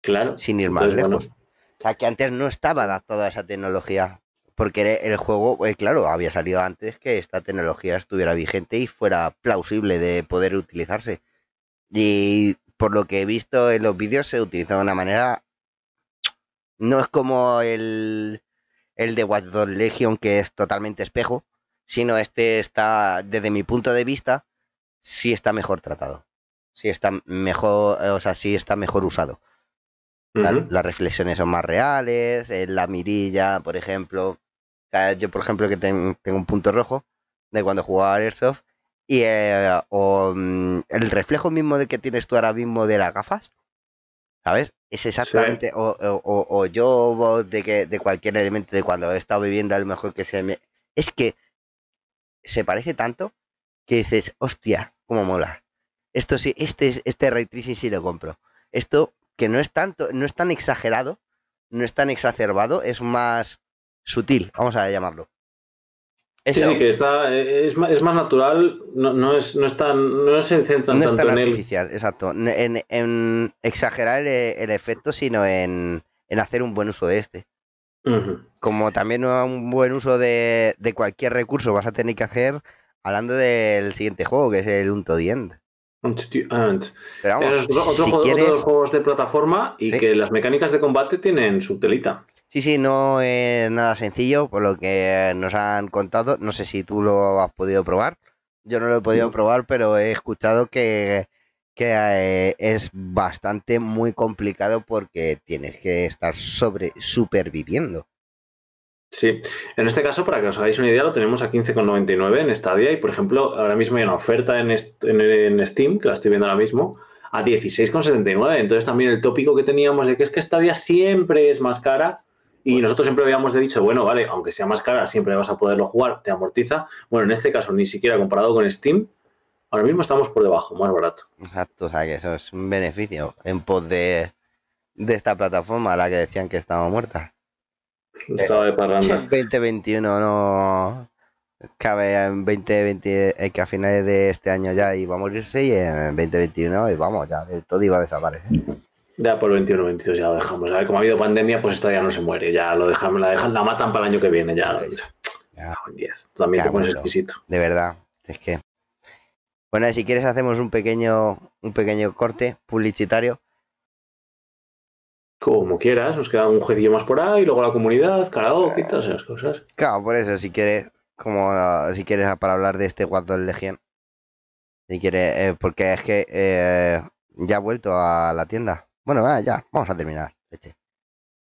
Claro. Sin ir más lejos. O sea, que antes no estaba adaptado a esa tecnología. Porque el juego, pues, claro, había salido antes que esta tecnología estuviera vigente y fuera plausible de poder utilizarse. Y por lo que he visto en los vídeos se utiliza de una manera... No es como el, el de Watch Legion, que es totalmente espejo, sino este está, desde mi punto de vista, sí está mejor tratado. Sí está mejor, o sea, sí está mejor usado. Las reflexiones son más reales, la mirilla, por ejemplo. yo, por ejemplo, que tengo un punto rojo de cuando jugaba Airsoft, y eh, o, mm, el reflejo mismo de que tienes tú ahora mismo de las gafas, ¿sabes? Es exactamente, o, o, yo de que de cualquier elemento de cuando he estado viviendo, a lo mejor que se me... Es que se parece tanto que dices, hostia, cómo mola. Esto sí, este, este ray tracing sí lo compro. Esto que no es tanto, no es tan exagerado, no es tan exacerbado, es más sutil, vamos a llamarlo. Sí, sí, que está, es, más, es más natural, no, no, es, no, es tan, no se centra no tanto es tan en artificial, exacto. En, en exagerar el, el, efecto, sino en, en, hacer un buen uso de este. Uh -huh. Como también un buen uso de, de, cualquier recurso vas a tener que hacer hablando del siguiente juego, que es el Unto the End. Pero vamos, es otro, si juego, quieres... otro juegos de plataforma y ¿Sí? que las mecánicas de combate tienen su telita. Sí, sí, no es nada sencillo por lo que nos han contado. No sé si tú lo has podido probar. Yo no lo he podido no. probar, pero he escuchado que, que eh, es bastante muy complicado porque tienes que estar sobre superviviendo. Sí, en este caso, para que os hagáis una idea, lo tenemos a 15,99 en Stadia y, por ejemplo, ahora mismo hay una oferta en, en, Steam, que la estoy viendo ahora mismo, a 16,79. Entonces también el tópico que teníamos de que es que Stadia siempre es más cara y bueno. nosotros siempre habíamos dicho, bueno, vale, aunque sea más cara, siempre vas a poderlo jugar, te amortiza. Bueno, en este caso ni siquiera comparado con Steam, ahora mismo estamos por debajo, más barato. Exacto, o sea que eso es un beneficio en pos de, de esta plataforma a la que decían que estaba muerta. Estaba de parranda. 2021 no cabe en 2020 que a finales de este año ya iba a morirse y en 2021 y vamos, ya del todo iba a desaparecer. Ya por 21 22 ya lo dejamos. A ver, como ha habido pandemia, pues esto ya no se muere. Ya lo dejamos, la dejan, la matan para el año que viene. Ya, sí, ya. 10. También ya, te pones bueno, exquisito. De verdad, es que. Bueno, si quieres hacemos un pequeño, un pequeño corte publicitario como quieras, nos queda un jueguillo más por ahí, luego la comunidad, karaoke y todas esas cosas. Claro, por eso, si quieres, como si quieres para hablar de este Guardo Legion, si quieres, eh, porque es que eh, ya ha vuelto a la tienda. Bueno, ya, vamos a terminar. Este.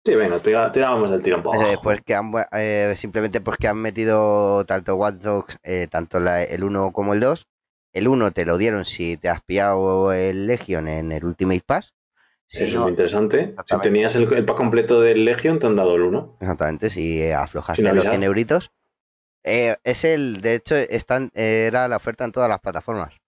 Sí, venga, tirábamos del tiro un poco. pues que han, eh, simplemente porque que han metido tanto Watch Dogs, eh, tanto el 1 como el 2. El 1 te lo dieron si te has pillado el Legion en el Ultimate Pass. Eso es muy interesante. Si tenías el, pack completo del Legion, te han dado el 1. Exactamente, si aflojaste los 100 euritos. Eh, es el, de hecho, están, era la oferta en todas las plataformas.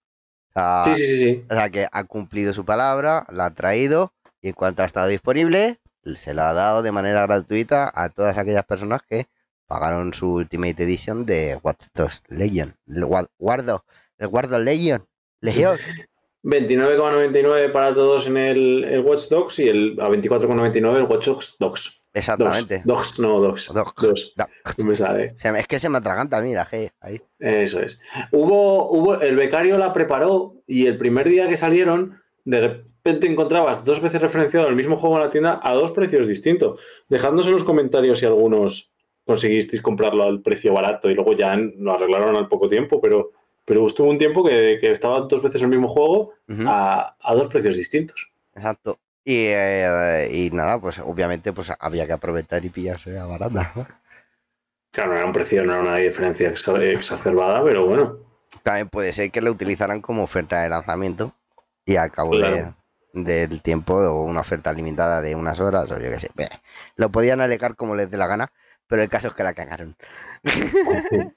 sí, sí, sí, O sea, que ha cumplido su palabra, la ha traído y en cuanto ha estado disponible, se lo ha dado de manera gratuita a todas aquellas personas que pagaron su Ultimate Edition de Watch Dogs Legion. El guardo, el guardo Legion. Legion. 29,99 para todos en el, el, Watch Dogs y el, a 24,99 el Watch Dogs Dogs. Exactamente. Dogs, no Dogs. Dogs. No me sale. Es que se me atraganta mira, G. Ahí. Eso es. Hubo, hubo, el becario la preparó y el primer día que salieron, de te encontrabas dos veces referenciado el mismo juego en la tienda a dos precios distintos. Dejadnos en los comentarios si algunos conseguisteis comprarlo al precio barato y luego ya lo arreglaron al poco tiempo, pero, pero estuvo un tiempo que, que estaba dos veces el mismo juego a, dos precios distintos. Exacto. Y, eh, y, nada, pues obviamente pues había que aprovechar y pillarse a barata. Claro, no era un precio, no era una diferencia exacerbada, pero bueno. También puede ser que lo utilizaran como oferta de lanzamiento y al cabo de, del tiempo o una oferta limitada de unas horas o yo qué sé. Lo podían alegar como les dé la gana, pero el caso es que la cagaron.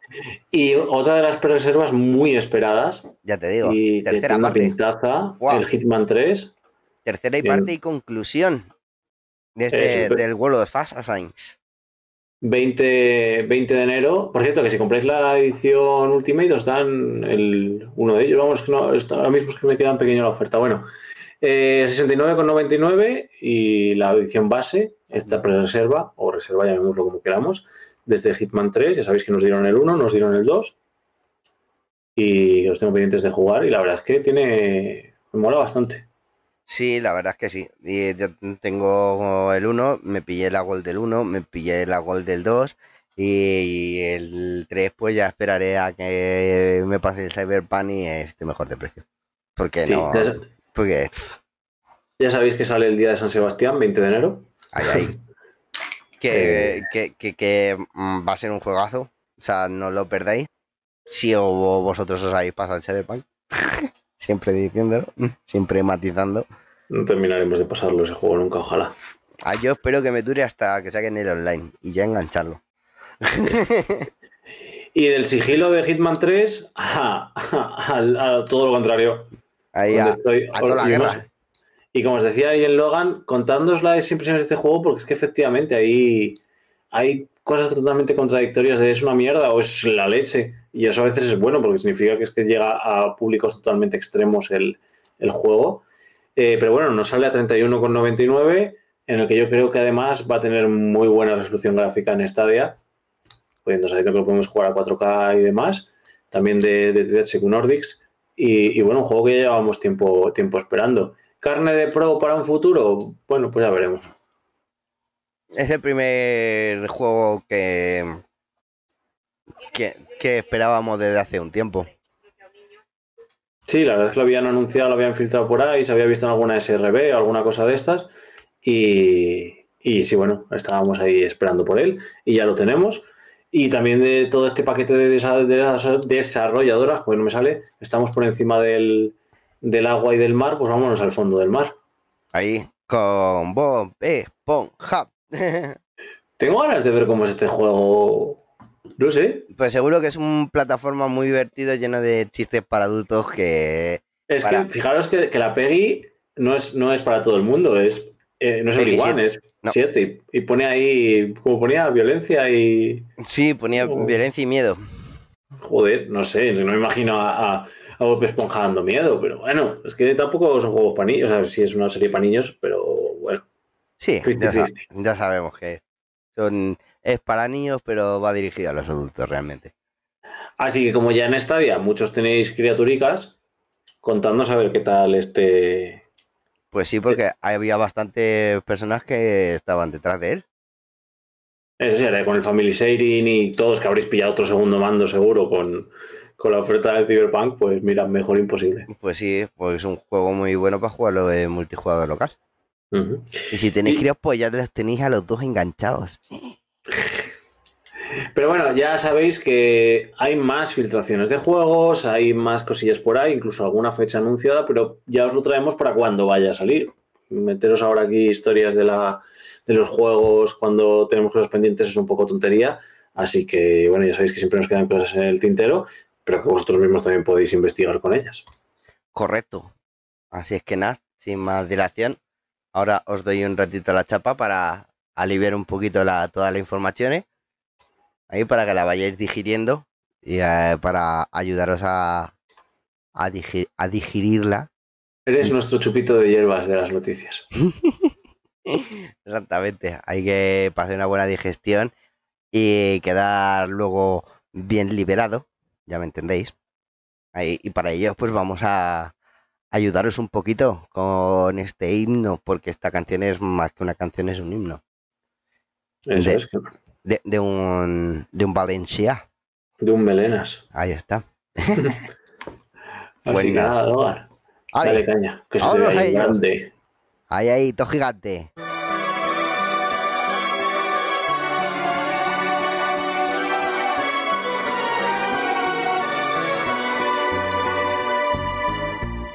y otra de las reservas muy esperadas. Ya te digo, y tercera parte. Pintaza, el Hitman 3. Tercera y parte y conclusión de este, del vuelo de Fast Assigns. 20, 20 de enero. Por cierto, que si compráis la edición Ultimate os dan el, uno de ellos. Vamos, que no, ahora mismo es que me queda pequeño la oferta. Bueno, eh, 69,99 y la edición base, esta pre-reserva, o reserva, llamémoslo como queramos, desde Hitman 3, ya sabéis que nos dieron el 1, nos dieron el 2 y los tengo pendientes de jugar y la verdad es que tiene, me mola bastante. Sí, la verdad es que sí. Y yo tengo el 1, me pillé la Gold del 1, me pillé la Gold del 2 y el 3 pues ya esperaré a que me pase el Cyberpunk y esté mejor de precio. Porque no... Porque... Ya sabéis que sale el día de San Sebastián, 20 de enero. Ahí, ahí. que, que, mm, va a ser un juegazo. O sea, no lo perdáis. Si vosotros os habéis pasado el Cyberpunk. siempre diciéndolo, siempre matizando. No terminaremos de pasarlo ese juego nunca, ojalá. Ah, yo espero que me dure hasta que saquen el online y ya engancharlo. y del sigilo de Hitman 3 a, todo lo contrario. Ahí a, toda la guerra. Y como os decía ahí en Logan, contándoos las impresiones de este juego, porque es que efectivamente ahí hay cosas totalmente contradictorias de es una mierda o es la leche. Y eso a veces es bueno porque significa que es que llega a públicos totalmente extremos el, juego. Eh, pero bueno, nos sale a 31,99, en el que yo creo que además va a tener muy buena resolución gráfica en Stadia, pudiendo saber que lo podemos jugar a 4K y demás, también de, de THQ Nordics. Y, bueno, un juego que ya llevamos tiempo, tiempo esperando. ¿Carne de pro para un futuro? Bueno, pues ya veremos. Es el primer juego que, que, esperábamos desde hace un tiempo. Sí, la verdad es que lo habían anunciado, lo habían filtrado por ahí, se había visto en alguna SRB o alguna cosa de estas. Y, y sí, bueno, estábamos ahí esperando por él y ya lo tenemos. Y también de todo este paquete de, desarrolladoras, pues no me sale, estamos por encima del, agua y del mar, pues vámonos al fondo del mar. Ahí, con Bob Esponja. Tengo ganas de ver cómo es este juego. No sé. Pues seguro que es un plataforma muy divertido, lleno de chistes para adultos que. Es que fijaros que, la Peggy no es, no es para todo el mundo, es, eh, no es One, es Siete. Y, pone ahí, como ponía, violencia y. Sí, ponía oh. violencia y miedo. Joder, no sé, no me imagino a, a, Bob Esponja dando miedo, pero bueno, es que tampoco son juegos para niños, o sea, sí es una serie para niños, pero bueno. Sí, ya, sabemos que son, es para niños, pero va dirigido a los adultos realmente. Así que como ya en Stadia muchos tenéis criaturicas, contadnos a ver qué tal este, pues sí, porque había bastantes personas que estaban detrás de él. Eso sí, con el Family Sharing y todos que habréis pillado otro segundo mando seguro con, la oferta del Cyberpunk, pues mira, mejor imposible. Pues sí, pues es un juego muy bueno para jugarlo de multijugador local. Y si tenéis Y- críos, pues ya los tenéis a los dos enganchados. Pero bueno, ya sabéis que hay más filtraciones de juegos, hay más cosillas por ahí, incluso alguna fecha anunciada, pero ya os lo traemos para cuando vaya a salir. Meteros ahora aquí historias de, la, de los juegos cuando tenemos cosas pendientes es un poco tontería. Así que, bueno, ya sabéis que siempre nos quedan cosas en el tintero, pero que vosotros mismos también podéis investigar con ellas. Correcto. Así es que nada, sin más dilación, ahora os doy un ratito la chapa para aliviar un poquito la, toda la información. ¿eh? Ahí para que la vayáis digiriendo y eh, para ayudaros a, a, a digerirla. Eres nuestro chupito de hierbas de las noticias. Exactamente. Hay que pasar una buena digestión y quedar luego bien liberado. Ya me entendéis. Ahí- y para ello, pues vamos a ayudaros un poquito con este himno, porque esta canción es más que una canción, es un himno. Eso De- es, que- De, de un de un Valencia. de un melenas. Ahí está. Así Pues que nada. dale caña, que se te ahí grande. ahí, ahí, todo gigante.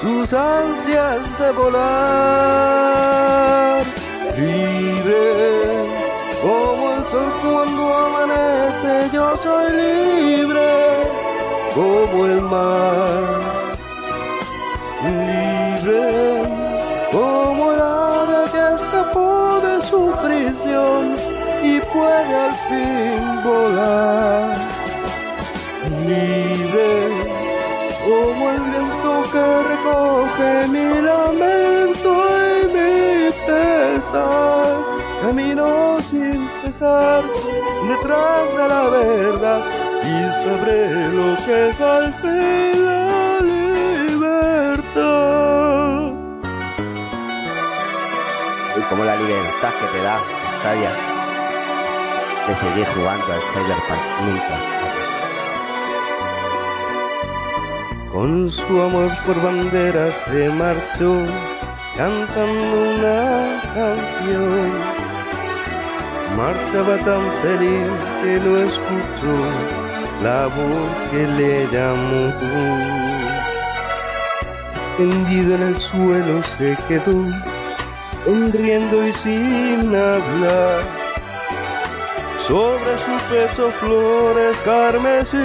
sus ansias de volar. Libre como el sol cuando amanece, yo soy libre como el mar. Libre como el ave que escapó de su prisión y puede al fin volar. Libre como el viento que recoge mi lamento y mi pesar. Camino sin cesar detrás de la verdad y sabré lo que es al fin la libertad. Y como la libertad que te da Stadia de seguir jugando al Cyberpunk mientras Con su amor por banderas se marchó cantando una canción. Marchaba tan feliz que no escuchó la voz que le llamó. Tendido en el suelo se quedó, sonriendo y sin hablar. Sobre su pecho flores carmesí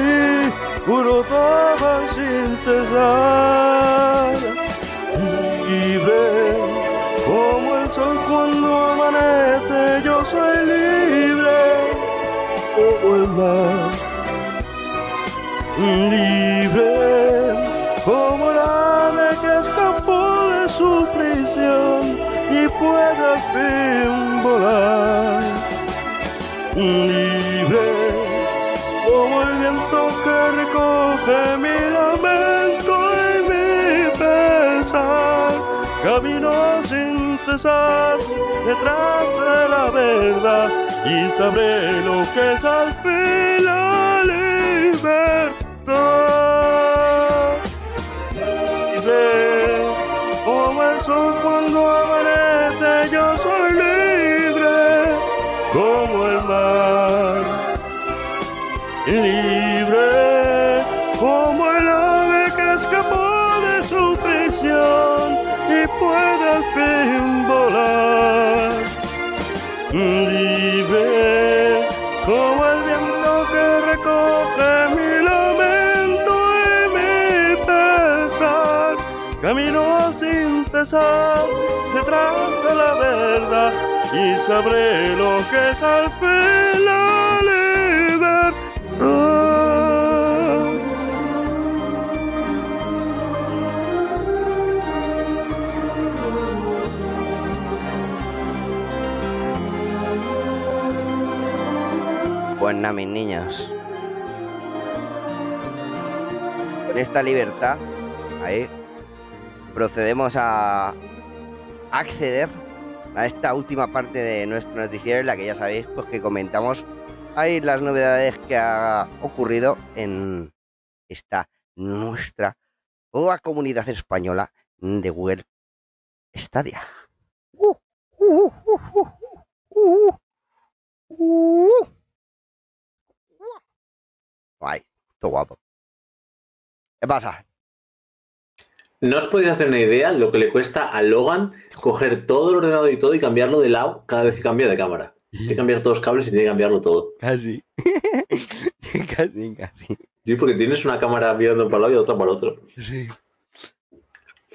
brotaban sin cesar. Libre como el sol cuando amanece, yo soy libre como el mar. Libre como el ave que escapó de su prisión y puede al fin volar. Recoge mi lamento y mi pesar. Camino sin cesar detrás de la verdad y sabré lo que es al fin detrás de la verdad y sabré lo que es al fin la libertad. Pues nada, mis niños. Con esta libertad, procedemos a acceder a esta última parte de nuestro noticiero en la que ya sabéis pues que comentamos ahí las novedades que ha ocurrido en esta nuestra comunidad española de Google Stadia. Ay, todo guapo. ¿Qué pasa? ¿No os podéis hacer una idea lo que le cuesta a Logan coger todo el ordenador y todo y cambiarlo de lado cada vez que cambia de cámara? Tiene que cambiar todos los cables y tiene que cambiarlo todo. Casi. casi, casi. Sí, porque tienes una cámara mirando para un lado y otra para el otro. Sí.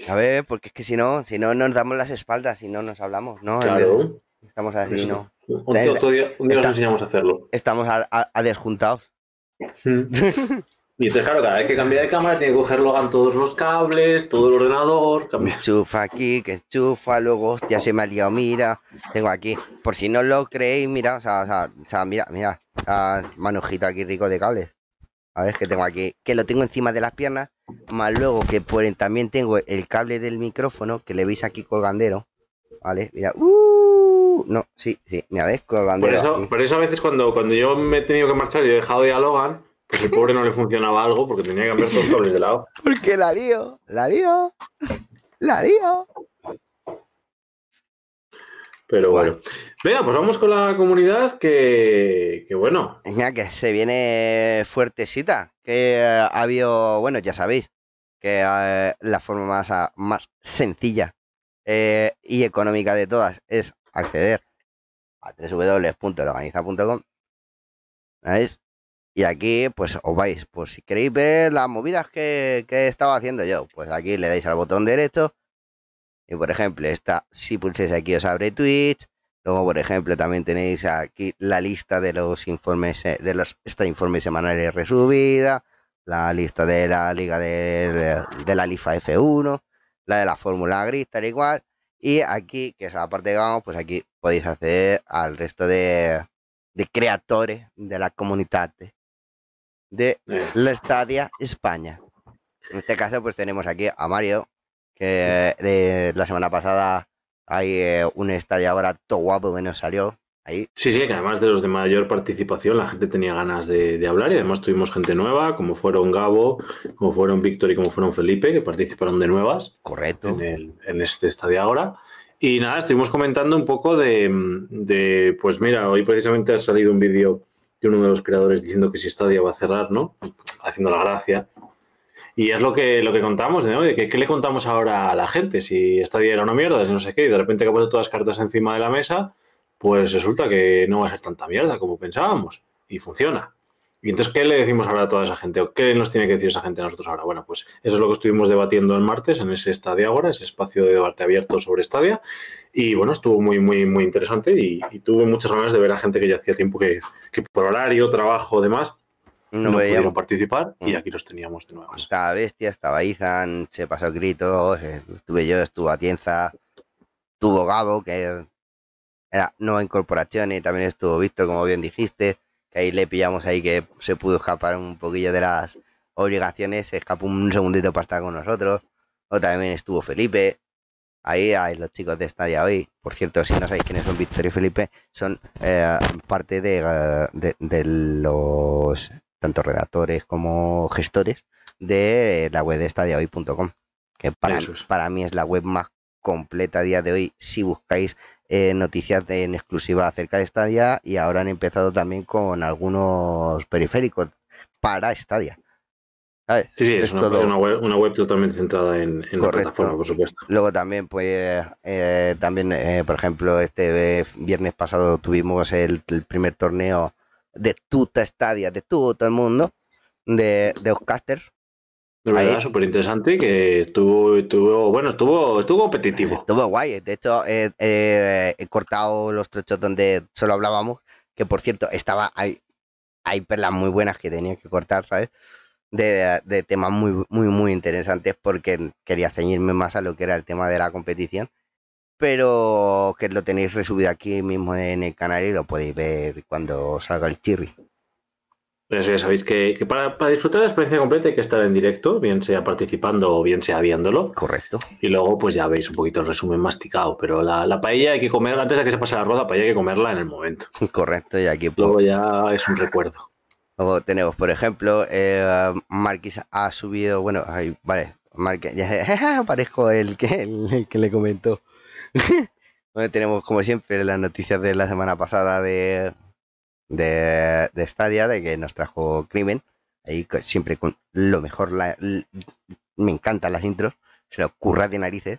A ver, porque es que si no, si no nos damos las espaldas y no nos hablamos, ¿no? Claro. Estamos así. ¿no? Un, día, otro día- un día os Está- enseñamos a hacerlo. Estamos a, a- a desjuntados. Y entonces, claro, cada vez que cambia de cámara tiene que coger Logan todos los cables, todo el ordenador, cambiar. Enchufa aquí, que enchufa, luego, hostia, se me ha liado, mira, tengo aquí, por si no lo creéis, mira, o sea, o sea, o sea, mira, mira, manojito aquí rico de cables. A ver, que tengo aquí, que lo tengo encima de las piernas, más luego que por también tengo el cable del micrófono, que le veis aquí colgandero, ¿vale? Mira, uh, no, sí, sí, mira, ves, Por colgandero. eso, aquí. por eso a veces cuando, cuando yo me he tenido que marchar y he dejado ya Logan, pues el pobre no le funcionaba algo porque tenía que cambiar todos los cables de lado. Porque la lío, la lío, la lío. Pero Bueno. bueno. Venga, pues vamos con la comunidad que, que bueno. Mira que se viene fuertecita, que eh, ha habido, bueno, ya sabéis, que eh, la forma más, ah, más sencilla eh, y económica de todas es acceder a www.organiza.com. ¿Veis? Y aquí, pues os vais, pues si queréis ver las movidas que, que estaba haciendo yo, pues aquí le dais al botón derecho. Y por ejemplo, esta, si pulsáis aquí os abre Twitch. Luego, por ejemplo, también tenéis aquí la lista de los informes, eh, de los este informes semanales resubida, la lista de la liga de, de la LIFA F1, la de la Fórmula Gris, tal y cual. Y aquí, que es la parte que vamos, pues aquí podéis acceder al resto de, de creadores de la comunidad de la Estadia España. En este caso, pues tenemos aquí a Mario, que eh, la semana pasada hay eh, un estadio ahora todo guapo que nos salió. Ahí, sí, sí, que además de los de mayor participación, la gente tenía ganas de, de hablar y además tuvimos gente nueva, como fueron Gabo, como fueron Víctor y como fueron Felipe, que participaron de nuevas. correcto. en, el- en este estadio ahora. Y nada, estuvimos comentando un poco de, de, pues mira, hoy precisamente ha salido un vídeo de uno de los creadores diciendo que si Stadia va a cerrar, ¿no? Haciendo la gracia. Y es lo que, lo que contamos, ¿no? Que, ¿qué le contamos ahora a la gente? Si Stadia era una mierda, si no sé qué, y de repente que ha puesto todas las cartas encima de la mesa, pues resulta que no va a ser tanta mierda como pensábamos. Y funciona. Y entonces, ¿qué le decimos ahora a toda esa gente? ¿O qué nos tiene que decir esa gente a nosotros ahora? Bueno, pues eso es lo que estuvimos debatiendo el martes en ese Stadia ahora, ese espacio de debate abierto sobre Stadia. Y bueno, estuvo muy, muy, muy interesante y, y tuve muchas ganas de ver a gente que ya hacía tiempo que, que por horario, trabajo, demás, No, no, pudieron participar y Mm. aquí los teníamos de nuevas. Estaba Bestia, estaba Izan, se pasó gritos, eh, estuve yo, estuvo Atienza, estuvo Gabo, que era nueva incorporación, y también estuvo Víctor, como bien dijiste, que ahí le pillamos ahí que se pudo escapar un poquillo de las obligaciones, se escapó un segundito para estar con nosotros. O también estuvo Felipe, ahí hay los chicos de Stadia hoy. Por cierto, si no sabéis quiénes son Víctor y Felipe, son eh, parte de, de- de los tanto redactores como gestores de la web de stadiahoy.com, que para, es. para mí es la web más completa a día de hoy si buscáis eh, noticias de- en exclusiva acerca de Stadia y ahora han empezado también con algunos periféricos para Stadia. ¿Sabes? Sí, sí, es, una, todo- una web, una web totalmente centrada en, en la plataforma, por supuesto. Luego también, pues, eh, también, eh, por ejemplo, este viernes pasado tuvimos el, el primer torneo de tuta Stadia, de todo el mundo, de, de Oscasters. De verdad, súper interesante que estuvo, estuvo, bueno, estuvo, estuvo competitivo. Estuvo guay. De hecho, eh, eh, he cortado los trochos donde solo hablábamos, que por cierto, estaba hay, hay perlas muy buenas que tenía que cortar, ¿sabes? De, de temas muy, muy, muy interesantes porque quería ceñirme más a lo que era el tema de la competición. Pero que lo tenéis resubido aquí mismo en el canal y lo podéis ver cuando salga el chirri. Pues ya sabéis que, que para, para, disfrutar de la experiencia completa hay que estar en directo, bien sea participando o bien sea viéndolo. Correcto. Y luego pues ya veis un poquito el resumen masticado, pero la, la paella hay que comer, antes de que se pase la roda, paella hay que comerla en el momento. Correcto, y aquí luego pues, ya es un recuerdo. Luego tenemos, por ejemplo, eh, Marquis ha subido, bueno, vale, Marquis, ya parezco el que, el, que le comentó. bueno, tenemos como siempre las noticias de la semana pasada de de, de Stadia, de que nos trajo Crimen. Ahí siempre con lo mejor, me encantan las intros, se lo ocurra de narices.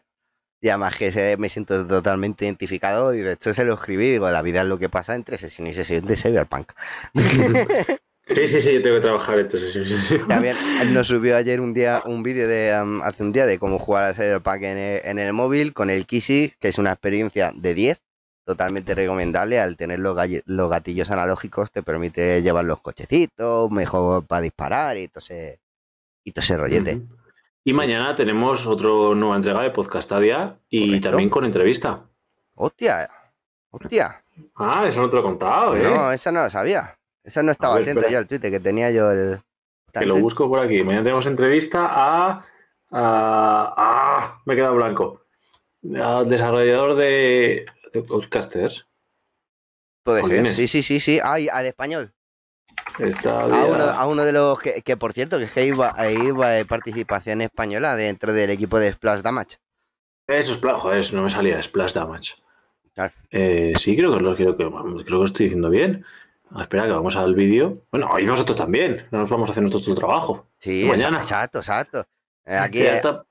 Y además que me siento totalmente identificado y de hecho se lo escribí, digo, la vida es lo que pasa entre sesión y sesión de Cyberpunk. Sí, sí, sí, yo tengo que trabajar sesión También nos subió ayer un día un vídeo de hace un día de cómo jugar a Cyberpunk en el, en el móvil con el Kissy, que es una experiencia de 10 totalmente recomendable al tener los, los, gatillos analógicos te permite llevar los cochecitos mejor para disparar y todo ese, y todo ese rollete. Y mañana tenemos otra nueva entrega de Podcastadia y también con entrevista. Hostia hostia. Ah eso no te lo he contado ¿eh? no esa no lo sabía. Esa no estaba atento yo al Twitter que tenía yo el que lo busco por aquí. Mañana tenemos entrevista a, a, a me he quedado blanco. Al desarrollador de ser, sí, sí, sí, sí. Ay, al español. A uno, de los que, por cierto, que es que iba, iba participación española dentro del equipo de Splash Damage. Eso es no me salía Splash Damage. Eh, sí, creo que lo creo que, creo que lo estoy diciendo bien. Ah, espera, que vamos al vídeo. Bueno, y nosotros también. No nos vamos a hacer nosotros tu trabajo. Sí, mañana. exacto, exacto. Eh, aquí,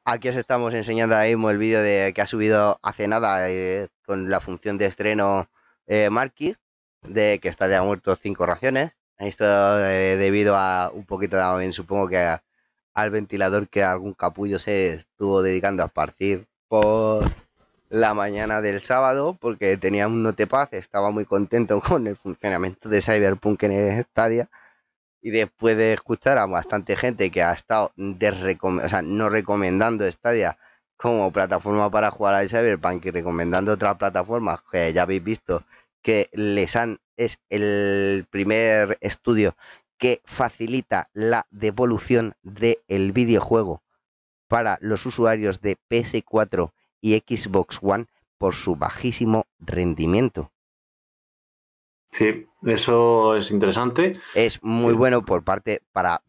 aquí os estamos enseñando ahora mismo el vídeo de que ha subido hace nada eh, con la función de estreno eh, Marquis, de que está ya muerto cinco raciones. Esto eh, debido a un poquito también, supongo que al ventilador que algún capullo se estuvo dedicando a esparcir por la mañana del sábado, porque tenía un notepaz, estaba muy contento con el funcionamiento de Cyberpunk en el Stadia y después de escuchar a bastante gente que ha estado no recomendando Stadia como plataforma para jugar al Cyberpunk y recomendando otras plataformas que ya habéis visto que les han es el primer estudio que facilita la devolución del videojuego para los usuarios de PS4 y Xbox One por su bajísimo rendimiento. Sí, eso es interesante. Es muy bueno por parte para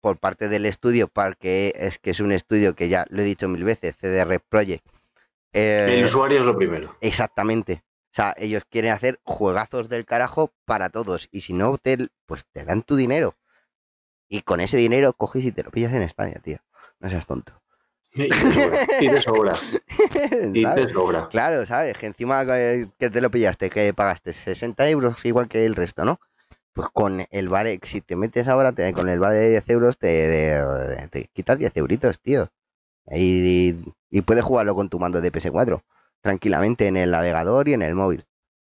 por, parte del estudio, porque es que es un estudio que ya lo he dicho mil veces, CDR Project. el eh, usuario es lo primero. Exactamente. O sea, ellos quieren hacer juegazos del carajo para todos. Y si no, te, pues te dan tu dinero. Y con ese dinero coges y te lo pillas en estadio, tío. No seas tonto. Y te sobra. Y te sobra. Claro, ¿sabes? Que encima que te lo pillaste, que pagaste 60 euros igual que el resto, ¿no? Pues con el vale, si te metes ahora te, con el vale de 10 euros, te, te, quitas 10 euritos, tío. Y, y, puedes jugarlo con tu mando de PS4, tranquilamente en el navegador y en el móvil.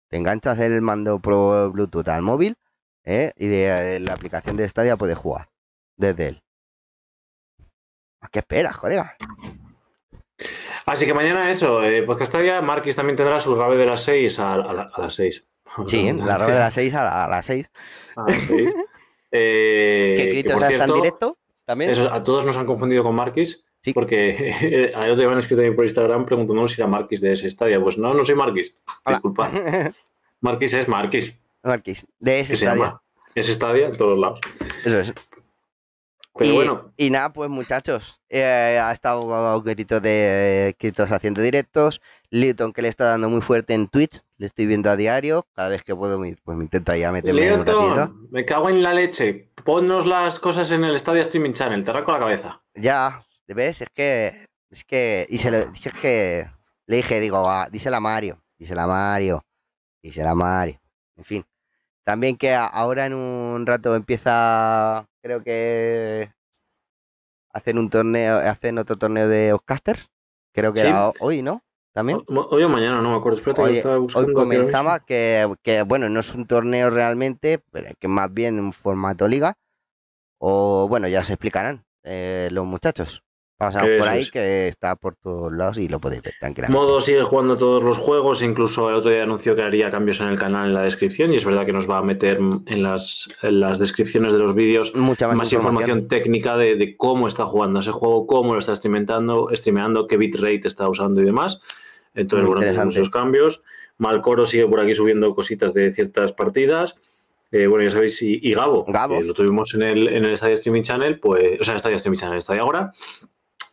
Te enganchas el mando pro Bluetooth al móvil ¿eh? y de eh, la aplicación de Stadia puedes jugar desde él. ¿A qué esperas, colega? Así que mañana eso, eh, Podcastaria, Marquis también tendrá su rave de las 6 a, las 6. Sí, la rave de las 6 a, las 6. A las 6. eh, ¿Qué gritos está en directo? ¿También? a todos nos han confundido con Marquis. Sí. Porque a ellos te han escrito por Instagram preguntándonos si era Marquis de ese estadio. Pues no, no soy Marquis. Disculpa. Marquis es Marquis. Marquis, de ese estadio. Ese estadio en todos lados. Eso es y, bueno. Y nada, pues muchachos, eh, ha estado Grito de Gritos haciendo directos. Liton que le está dando muy fuerte en Twitch, le estoy viendo a diario. Cada vez que puedo, pues me intenta ya meterme un ratito. Me cago en la leche. Ponnos las cosas en el estadio Streaming Channel, te arranco la cabeza. Ya, ¿ves? Es que. Es que. Y se le dije que. Le dije, digo, ah, dísela a Mario, dísela a Mario, dísela a Mario. En fin. También que ahora en un rato empieza creo que hacen un torneo, hacen otro torneo de Oscasters. Creo que era hoy, ¿no? También. Hoy o mañana, no me acuerdo. Espérate, hoy, hoy comenzaba que, que, bueno, no es un torneo realmente, pero que más bien un formato liga. O bueno, ya se explicarán eh, los muchachos. Pasamos por ahí es. que está por todos lados y lo podéis ver tranquilamente. Modo sigue jugando todos los juegos, incluso el otro día anunció que haría cambios en el canal en la descripción y es verdad que nos va a meter en las, en las descripciones de los vídeos Mucha más, más información, técnica de, de cómo está jugando ese juego, cómo lo está streameando, streameando, qué bitrate está usando y demás. Entonces, Muy bueno, esos cambios. Malcoro sigue por aquí subiendo cositas de ciertas partidas. Eh, bueno, ya sabéis, y, y Gabo, Gabo. lo tuvimos en el, en el Stadia Streaming Channel, pues, o sea, en el Stadia Streaming Channel, Stadia ahora,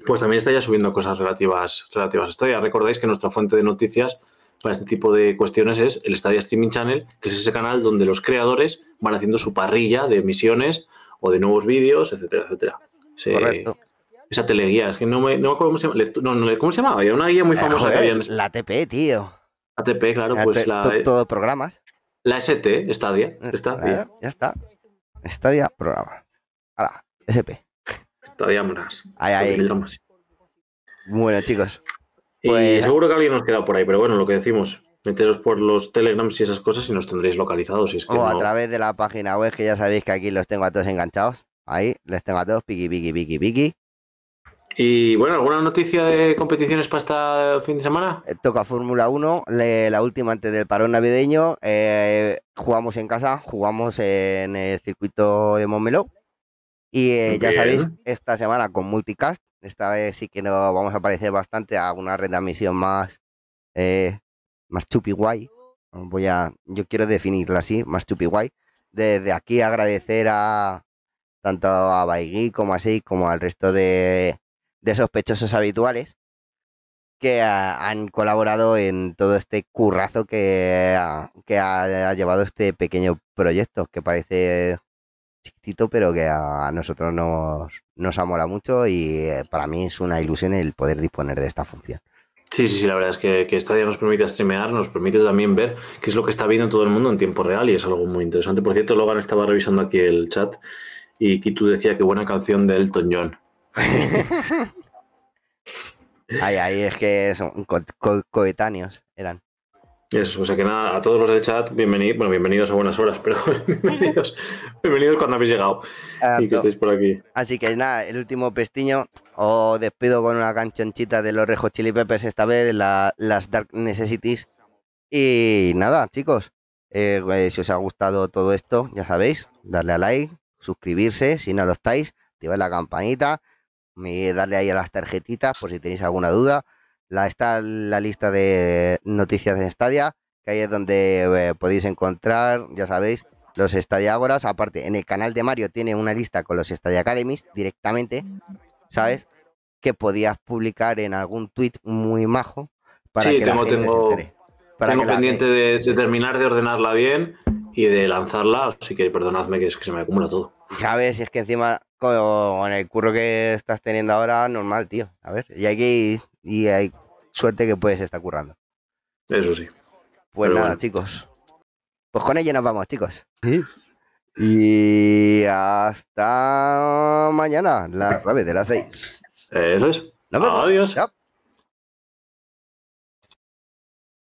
pues también está ya subiendo cosas relativas, relativas a Stadia. Recordáis que nuestra fuente de noticias para este tipo de cuestiones es el Stadia Streaming Channel, que es ese canal donde los creadores van haciendo su parrilla de emisiones o de nuevos vídeos, etcétera, etcétera. Correcto. esa teleguía, es que no me, no me acuerdo cómo se No, no, ¿Cómo se llamaba? Había una guía muy Eh, famosa que había en la TP, tío. ATP, claro, La pues la, to- Todo programas. la ST, Stadia, Stadia, Eh, ya está. Estadia, programa. Hala, SP. Monas. Ahí, ahí. miligramos. Bueno, chicos. Y Pues- seguro que alguien nos queda por ahí, pero bueno, lo que decimos, meteros por los telegrams y esas cosas y nos tendréis localizados. Si es que O a no- través de la página web, que ya sabéis que aquí los tengo a todos enganchados. Ahí, les tengo a todos, piqui, piqui, piqui, piqui. Y bueno, ¿alguna noticia de competiciones para este fin de semana? Eh, Toca Fórmula 1, le- la última antes del parón navideño. eh, jugamos en casa, jugamos en el circuito de Montmeló. Y eh, ya sabéis, esta semana con multicast, esta vez sí que nos vamos a parecer bastante a una retransmisión más, eh, más chupi guay. Voy a, yo quiero definirla así, más chupi guay. Desde aquí agradecer a tanto a Baigui como a Sei como al resto de, de sospechosos habituales que ha- han colaborado en todo este currazo que, ha- que ha, ha llevado este pequeño proyecto que parece chiquitito pero que a, nosotros nos, nos ha molado mucho y eh, para mí es una ilusión el poder disponer de esta función. Sí, sí, sí, la verdad es que, que Stadia nos permite streamear, nos permite también ver qué es lo que está viendo todo el mundo en tiempo real y es algo muy interesante. Por cierto, Logan estaba revisando aquí el chat y Kitu decía que buena canción de Elton John. Ahí, ahí es que son co- co- coetáneos eran. Eso, o sea que nada, a todos los del chat, bienvenidos, bueno, bienvenidos a buenas horas, pero bienvenidos, bienvenidos cuando habéis llegado y que estéis por aquí. Así que nada, el último pestiño. Os despido con una canchonchita de los Rejos Chili Peppers esta vez, la- las Dark Necessities. Y nada, chicos, eh, eh, si os ha gustado todo esto, ya sabéis, darle a like, suscribirse, si no lo estáis, activar la campanita, darle ahí a las tarjetitas por si tenéis alguna duda. La, está la lista de noticias de Stadia, que ahí es donde eh, podéis encontrar, ya sabéis, los Stadia Agoras. Aparte, en el canal de Mario tiene una lista con los Stadia Academies directamente, ¿sabes? Que podías publicar en algún tweet muy majo para Sí, que tengo- la gente tengo- se entere. Para Tengo que pendiente gente- de, terminar de ordenarla bien y de lanzarla, así que perdonadme que es que se me acumula todo. Ya ves, si es que encima con el curro que estás teniendo ahora, normal, tío. A ver, y hay que ir- y hay suerte que puedes estar currando. Eso sí. Pues Pero nada, bueno. chicos. Pues con ello nos vamos, chicos. Y hasta mañana, las 9 de las 6. Eso es. Nos vemos. Adiós. Chao.